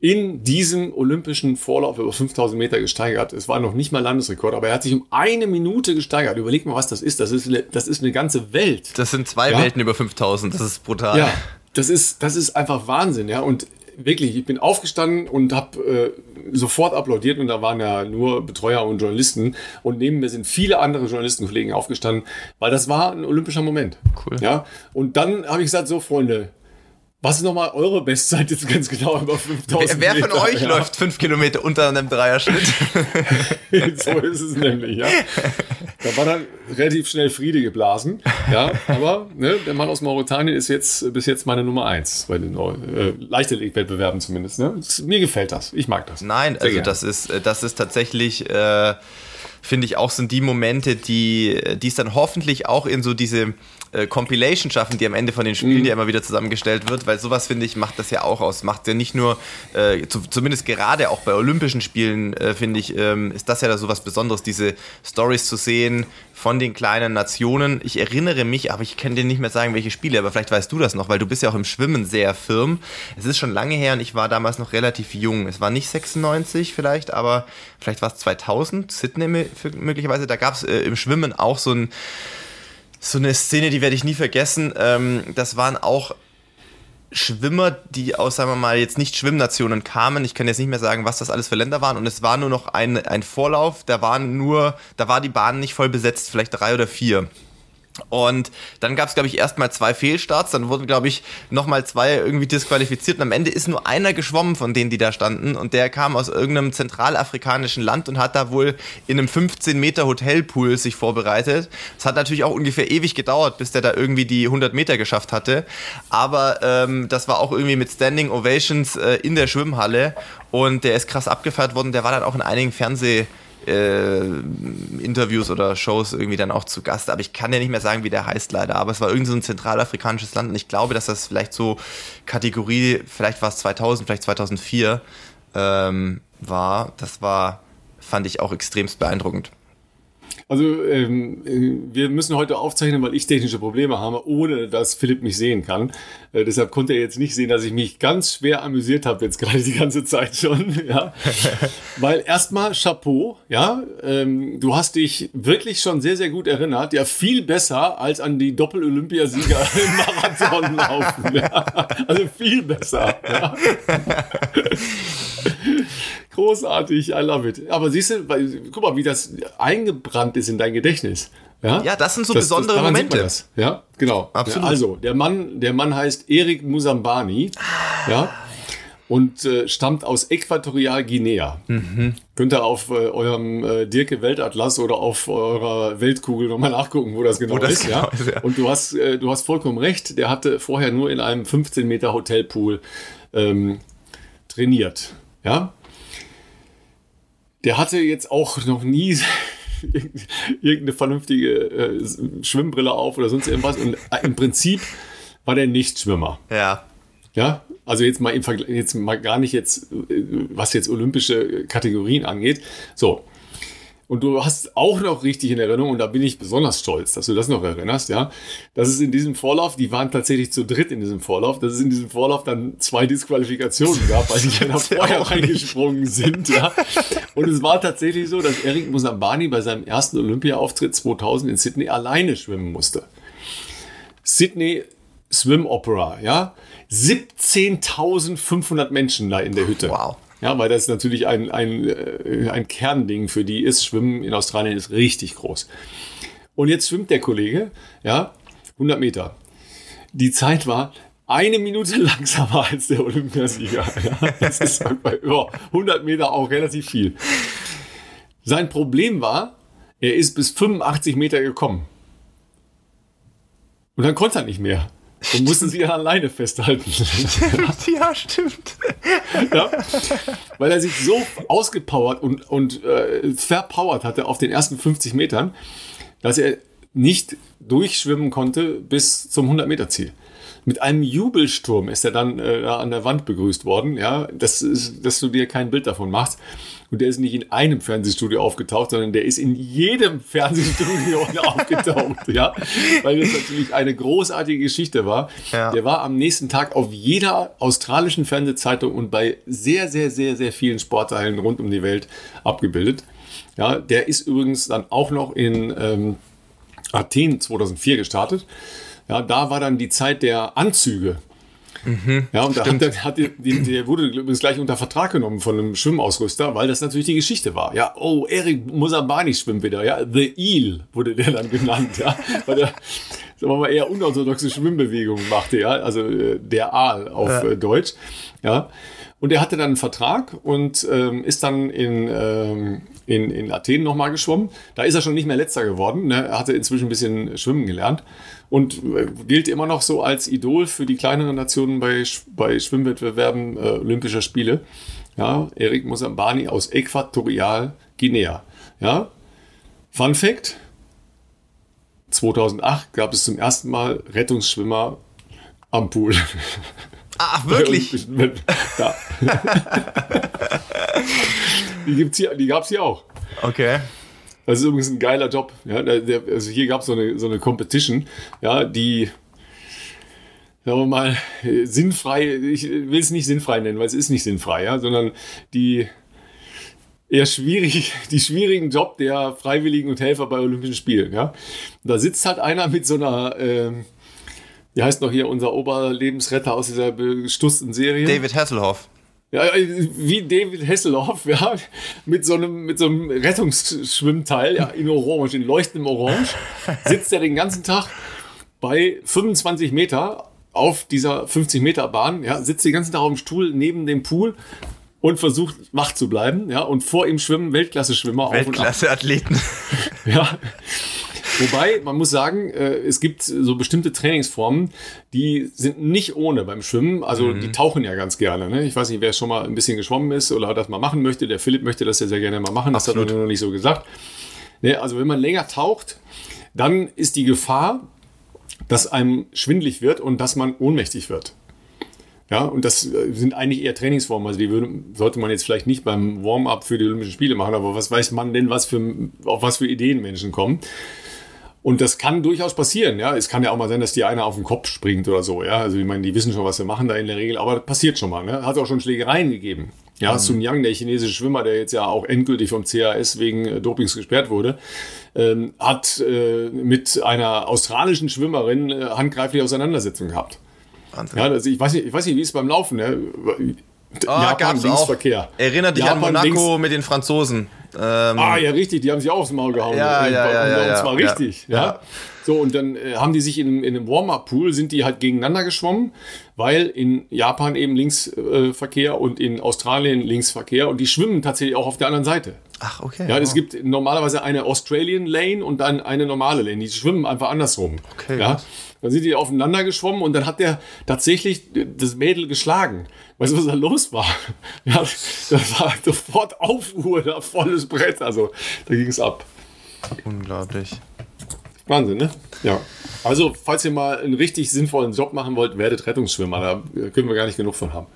in diesem olympischen Vorlauf über 5000 Meter gesteigert. Es war noch nicht mal Landesrekord, aber er hat sich um eine Minute gesteigert. Überleg mal, was das ist. Das ist eine, das ist eine ganze Welt. Das sind zwei ja? Welten über 5000. Das ist brutal. Ja, das ist, das ist einfach Wahnsinn. Ja, und wirklich, ich bin aufgestanden und habe äh, sofort applaudiert und da waren ja nur Betreuer und Journalisten und neben mir sind viele andere Journalistenkollegen aufgestanden, weil das war ein olympischer Moment. Cool. Ja, und dann habe ich gesagt, so Freunde, was ist nochmal eure Bestzeit jetzt ganz genau über 5000 Wer, wer von euch ja. läuft fünf Kilometer unter einem Dreierschnitt? so ist es nämlich, ja. Da war dann relativ schnell Friede geblasen, ja. Aber ne, der Mann aus Mauretanien ist jetzt bis jetzt meine Nummer eins bei den äh, Leichtathletik-Wettbewerben zumindest. Ne? Mir gefällt das. Ich mag das. Nein, also das ist, äh, das ist tatsächlich. Äh, finde ich auch, sind die Momente, die, die es dann hoffentlich auch in so diese äh, Compilation schaffen, die am Ende von den Spielen, mhm. die immer wieder zusammengestellt wird, weil sowas, finde ich, macht das ja auch aus. Macht ja nicht nur, äh, zu, zumindest gerade auch bei Olympischen Spielen, äh, finde ich, ähm, ist das ja da so was Besonderes, diese Stories zu sehen von den kleinen Nationen. Ich erinnere mich, aber ich kann dir nicht mehr sagen, welche Spiele, aber vielleicht weißt du das noch, weil du bist ja auch im Schwimmen sehr firm. Es ist schon lange her und ich war damals noch relativ jung. Es war nicht 96 vielleicht, aber vielleicht war es 2000, Sydney möglicherweise. Da gab es äh, im Schwimmen auch so ein so eine Szene, die werde ich nie vergessen. Ähm, das waren auch Schwimmer, die aus, sagen wir mal, jetzt nicht Schwimmnationen kamen. Ich kann jetzt nicht mehr sagen, was das alles für Länder waren. Und es war nur noch ein, ein Vorlauf. Da waren nur, da war die Bahn nicht voll besetzt, vielleicht drei oder vier. Und dann gab es, glaube ich, erstmal zwei Fehlstarts, dann wurden, glaube ich, nochmal zwei irgendwie disqualifiziert. Und am Ende ist nur einer geschwommen von denen, die da standen. Und der kam aus irgendeinem zentralafrikanischen Land und hat da wohl in einem 15 Meter Hotelpool sich vorbereitet. Es hat natürlich auch ungefähr ewig gedauert, bis der da irgendwie die 100 Meter geschafft hatte, aber ähm, das war auch irgendwie mit Standing Ovations äh, in der Schwimmhalle. Und der ist krass abgefeiert worden, der war dann auch in einigen Fernseh- äh, Interviews oder Shows irgendwie dann auch zu Gast. Aber ich kann ja nicht mehr sagen, wie der heißt leider. Aber es war irgend so ein zentralafrikanisches Land und ich glaube, dass das vielleicht so Kategorie, vielleicht war es 2000, vielleicht 2004 ähm, war. Das war, fand ich auch extremst beeindruckend. Also ähm, wir müssen heute aufzeichnen, weil ich technische Probleme habe, ohne dass Philipp mich sehen kann. Äh, deshalb konnte er jetzt nicht sehen, dass ich mich ganz schwer amüsiert habe jetzt gerade die ganze Zeit schon. Ja, weil erstmal Chapeau. Ja, ähm, du hast dich wirklich schon sehr sehr gut erinnert. Ja, viel besser als an die Doppel-Olympiasieger im Marathonlaufen. Ja. Also viel besser. Ja. Großartig, I love it. Aber siehst du, guck mal, wie das eingebrannt ist in dein Gedächtnis. Ja, ja das sind so das, besondere das, Momente. Das. Ja, genau. Absolut. Also, der Mann, der Mann heißt Erik Musambani. Ja. Und äh, stammt aus Äquatorialguinea. Mhm. Könnt ihr auf äh, eurem äh, Dirke Weltatlas oder auf eurer Weltkugel nochmal nachgucken, wo das genau, wo ist, genau ja? ist. Ja. Und du hast, äh, du hast vollkommen recht, der hatte vorher nur in einem 15 Meter Hotelpool ähm, trainiert. Ja, der hatte jetzt auch noch nie irgendeine vernünftige äh, Schwimmbrille auf oder sonst irgendwas. Und äh, im Prinzip war der Nichtschwimmer. Ja. Ja, also jetzt mal im Vergleich, jetzt mal gar nicht jetzt, äh, was jetzt olympische Kategorien angeht. So. Und du hast auch noch richtig in Erinnerung, und da bin ich besonders stolz, dass du das noch erinnerst, ja, dass es in diesem Vorlauf, die waren tatsächlich zu dritt in diesem Vorlauf, dass es in diesem Vorlauf dann zwei Disqualifikationen gab, weil die ja noch vorher reingesprungen sind, ja. Und es war tatsächlich so, dass Eric Musambani bei seinem ersten Olympia-Auftritt 2000 in Sydney alleine schwimmen musste. Sydney Swim Opera, ja. 17.500 Menschen da in der Hütte. Wow. Ja, weil das natürlich ein, ein, äh, ein Kernding für die ist. Schwimmen in Australien ist richtig groß. Und jetzt schwimmt der Kollege, ja, 100 Meter. Die Zeit war eine Minute langsamer als der Olympiasieger. Ja, das ist bei über 100 Meter auch relativ viel. Sein Problem war, er ist bis 85 Meter gekommen. Und dann konnte er nicht mehr und mussten sie alleine festhalten. ja, stimmt. Ja, weil er sich so ausgepowert und, und äh, verpowert hatte auf den ersten 50 Metern, dass er nicht durchschwimmen konnte bis zum 100-Meter-Ziel. Mit einem Jubelsturm ist er dann äh, an der Wand begrüßt worden, ja, das ist, dass du dir kein Bild davon machst. Und der ist nicht in einem Fernsehstudio aufgetaucht, sondern der ist in jedem Fernsehstudio aufgetaucht, ja, weil das natürlich eine großartige Geschichte war. Ja. Der war am nächsten Tag auf jeder australischen Fernsehzeitung und bei sehr, sehr, sehr, sehr vielen Sportteilen rund um die Welt abgebildet. Ja, der ist übrigens dann auch noch in ähm, Athen 2004 gestartet. Ja, da war dann die Zeit der Anzüge. Mhm, ja, und da hat, hat die, der wurde übrigens gleich unter Vertrag genommen von einem Schwimmausrüster, weil das natürlich die Geschichte war. Ja, oh, Erik Musabani schwimmt wieder. Ja, The Eel wurde der dann genannt. Ja, weil der, sagen wir mal, eher unorthodoxe Schwimmbewegungen machte. Ja, also äh, der Aal auf. Äh, Deutsch. Ja, und er hatte dann einen Vertrag und ähm, ist dann in, ähm, in, in Athen nochmal geschwommen. Da ist er schon nicht mehr letzter geworden. Ne? Er hatte inzwischen ein bisschen schwimmen gelernt und äh, gilt immer noch so als Idol für die kleineren Nationen bei, bei Schwimmwettbewerben äh, Olympischer Spiele. Ja, Erik Musambani aus Äquatorial Guinea. Ja, Fun Fact: 2008 gab es zum ersten Mal Rettungsschwimmer am Pool. Ach, wirklich? ja. die gibt's hier, die gab's hier auch. Okay. Das ist übrigens ein geiler Job. Ja, der, also hier gab es so eine, so eine Competition, ja, die, sagen wir mal, sinnfrei, ich will es nicht sinnfrei nennen, weil es ist nicht sinnfrei, ja, sondern die eher schwierig, die schwierigen Job der Freiwilligen und Helfer bei Olympischen Spielen. Ja? Da sitzt halt einer mit so einer, äh, wie heißt noch hier unser Oberlebensretter aus dieser bestutzten Serie? David Hasselhoff. Ja, wie David Hasselhoff, ja, mit so einem, mit so einem Rettungsschwimmteil, ja, in Orange, in leuchtendem Orange, sitzt er den ganzen Tag bei 25 Meter auf dieser 50 Meter Bahn, ja, sitzt den ganzen Tag auf dem Stuhl neben dem Pool und versucht wach zu bleiben, ja, und vor ihm schwimmen Weltklasse-Schwimmer Weltklasse-Athleten. ja. Wobei, man muss sagen, äh, es gibt so bestimmte Trainingsformen, die sind nicht ohne beim Schwimmen. Also mhm. die tauchen ja ganz gerne. Ne? Ich weiß nicht, wer schon mal ein bisschen geschwommen ist oder das mal machen möchte. Der Philipp möchte das ja sehr gerne mal machen. Das Absolut. hat er noch nicht so gesagt. Ne? Also wenn man länger taucht, dann ist die Gefahr, dass einem schwindlig wird und dass man ohnmächtig wird. Ja, und das äh, sind eigentlich eher Trainingsformen. Also die würde, sollte man jetzt vielleicht nicht beim Warm-up für die Olympischen Spiele machen, aber was weiß man denn, was für, auf was für Ideen Menschen kommen? Und das kann durchaus passieren, ja. Es kann ja auch mal sein, dass die einer auf den Kopf springt oder so, ja. Also ich meine, die wissen schon, was sie machen da in der Regel, aber das passiert schon mal, ne? Hat auch schon Schlägereien gegeben. Ja, mhm. Sun Yang, der chinesische Schwimmer, der jetzt ja auch endgültig vom CAS wegen äh, Dopings gesperrt wurde, ähm, hat äh, mit einer australischen Schwimmerin äh, handgreifliche Auseinandersetzung gehabt. Wahnsinn. Ja, also ich weiß nicht, ich weiß nicht, wie es beim Laufen, ne? Oh, Japan Linksverkehr. Erinnert dich Japan an Monaco links. mit den Franzosen. Ähm, ah, ja, richtig, die haben sich auch aufs Maul gehauen. Ja, ja, ja, ja, und zwar richtig, ja. ja. So, und dann äh, haben die sich in, in einem Warm-Up-Pool, sind die halt gegeneinander geschwommen, weil in Japan eben Linksverkehr äh, und in Australien Linksverkehr und die schwimmen tatsächlich auch auf der anderen Seite. Ach, okay. Ja, wow. es gibt normalerweise eine Australian Lane und dann eine normale Lane. Die schwimmen einfach andersrum. Okay. Ja. Dann sind die aufeinander geschwommen und dann hat der tatsächlich das Mädel geschlagen. Weißt du, was da los war? Ja, das war sofort Aufruhr, da volles Brett. Also, da ging es ab. Unglaublich. Wahnsinn, ne? Ja. Also, falls ihr mal einen richtig sinnvollen Job machen wollt, werdet Rettungsschwimmer. Da können wir gar nicht genug von haben.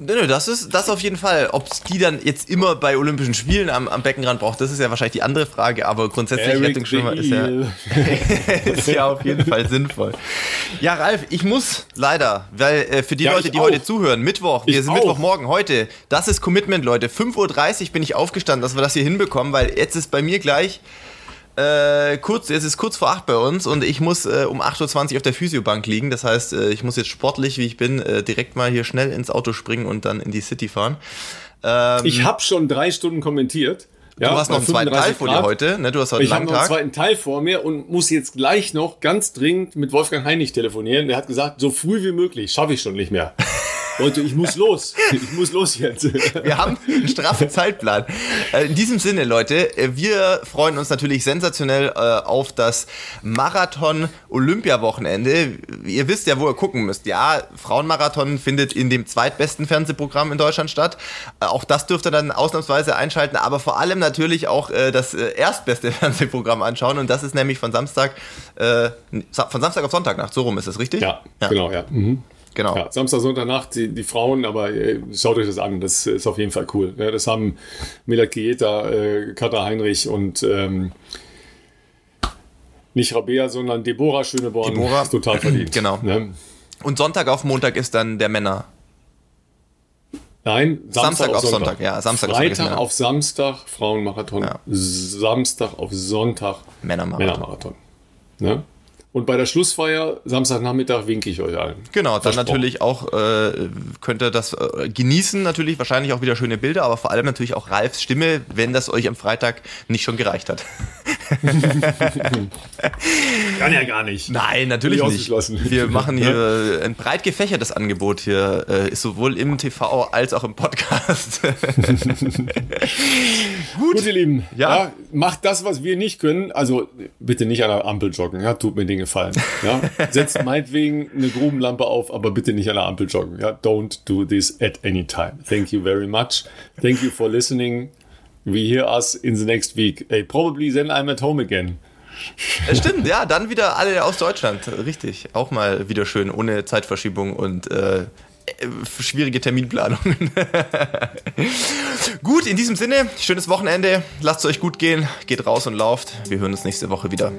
Nö, nö, das ist das auf jeden Fall. Ob es die dann jetzt immer bei Olympischen Spielen am, am Beckenrand braucht, das ist ja wahrscheinlich die andere Frage, aber grundsätzlich Eric Rettungsschwimmer ist ja, ist ja auf jeden Fall sinnvoll. Ja, Ralf, ich muss leider, weil äh, für die ja, Leute, die auch. heute zuhören, Mittwoch, wir ich sind auch. Mittwochmorgen, heute, das ist Commitment, Leute. 5.30 Uhr bin ich aufgestanden, dass wir das hier hinbekommen, weil jetzt ist bei mir gleich äh, kurz, es ist kurz vor 8 bei uns und ich muss äh, um 8.20 Uhr auf der Physiobank liegen. Das heißt, äh, ich muss jetzt sportlich, wie ich bin, äh, direkt mal hier schnell ins Auto springen und dann in die City fahren. Ähm, ich habe schon drei Stunden kommentiert. Du ja, hast noch einen zweiten Teil vor dir heute, ne? Du hast heute ich habe noch einen zweiten Teil vor mir und muss jetzt gleich noch ganz dringend mit Wolfgang Heinig telefonieren. Der hat gesagt, so früh wie möglich, schaffe ich schon nicht mehr. Leute, ich muss los. Ich muss los jetzt. Wir haben einen straffen Zeitplan. Äh, in diesem Sinne, Leute, äh, wir freuen uns natürlich sensationell äh, auf das Marathon-Olympia-Wochenende. Ihr wisst ja, wo ihr gucken müsst. Ja, Frauenmarathon findet in dem zweitbesten Fernsehprogramm in Deutschland statt. Auch das dürft ihr dann ausnahmsweise einschalten, aber vor allem natürlich auch das erstbeste Fernsehprogramm anschauen. Und das ist nämlich von Samstag, von Samstag auf Sonntagnacht. So rum ist das richtig? Ja, ja. genau, ja. Mhm. Genau. Ja, Samstag, Sonntagnacht, die, die Frauen, aber äh, schaut euch das an, das ist auf jeden Fall cool. Ja, das haben Milat Kieta, äh, Katha Heinrich und ähm, nicht Rabea, sondern Deborah Schöneborn Deborah. total verdient. genau. Ne? Und Sonntag auf Montag ist dann der Männer. Nein, Samstag, Samstag auf, Sonntag. Sonntag. Ja, Samstag Freitag auf Samstag Frauenmarathon. Ja. Samstag auf Sonntag Männermarathon. Männermarathon. Ne? Und bei der Schlussfeier, Samstagnachmittag, winke ich euch allen. Genau, dann natürlich auch äh, könnt ihr das äh, genießen, natürlich wahrscheinlich auch wieder schöne Bilder, aber vor allem natürlich auch Ralfs Stimme, wenn das euch am Freitag nicht schon gereicht hat. Kann ja gar nicht. Nein, natürlich nicht. Wir machen hier ein breit gefächertes Angebot hier, äh, sowohl im TV als auch im Podcast. Gut. Gut, ihr Lieben. Ja. ja. Macht das, was wir nicht können. Also bitte nicht an der Ampel joggen. Ja, tut mir den Dinge fallen. Ja? Setzt meinetwegen eine Grubenlampe auf, aber bitte nicht an der Ampel joggen. Ja? Don't do this at any time. Thank you very much. Thank you for listening. We hear us in the next week. Hey, probably then I'm at home again. Äh, stimmt, ja, dann wieder alle aus Deutschland. Richtig, auch mal wieder schön, ohne Zeitverschiebung und äh, äh schwierige Terminplanungen. gut, in diesem Sinne, schönes Wochenende. Lasst es euch gut gehen, geht raus und lauft. Wir hören uns nächste Woche wieder.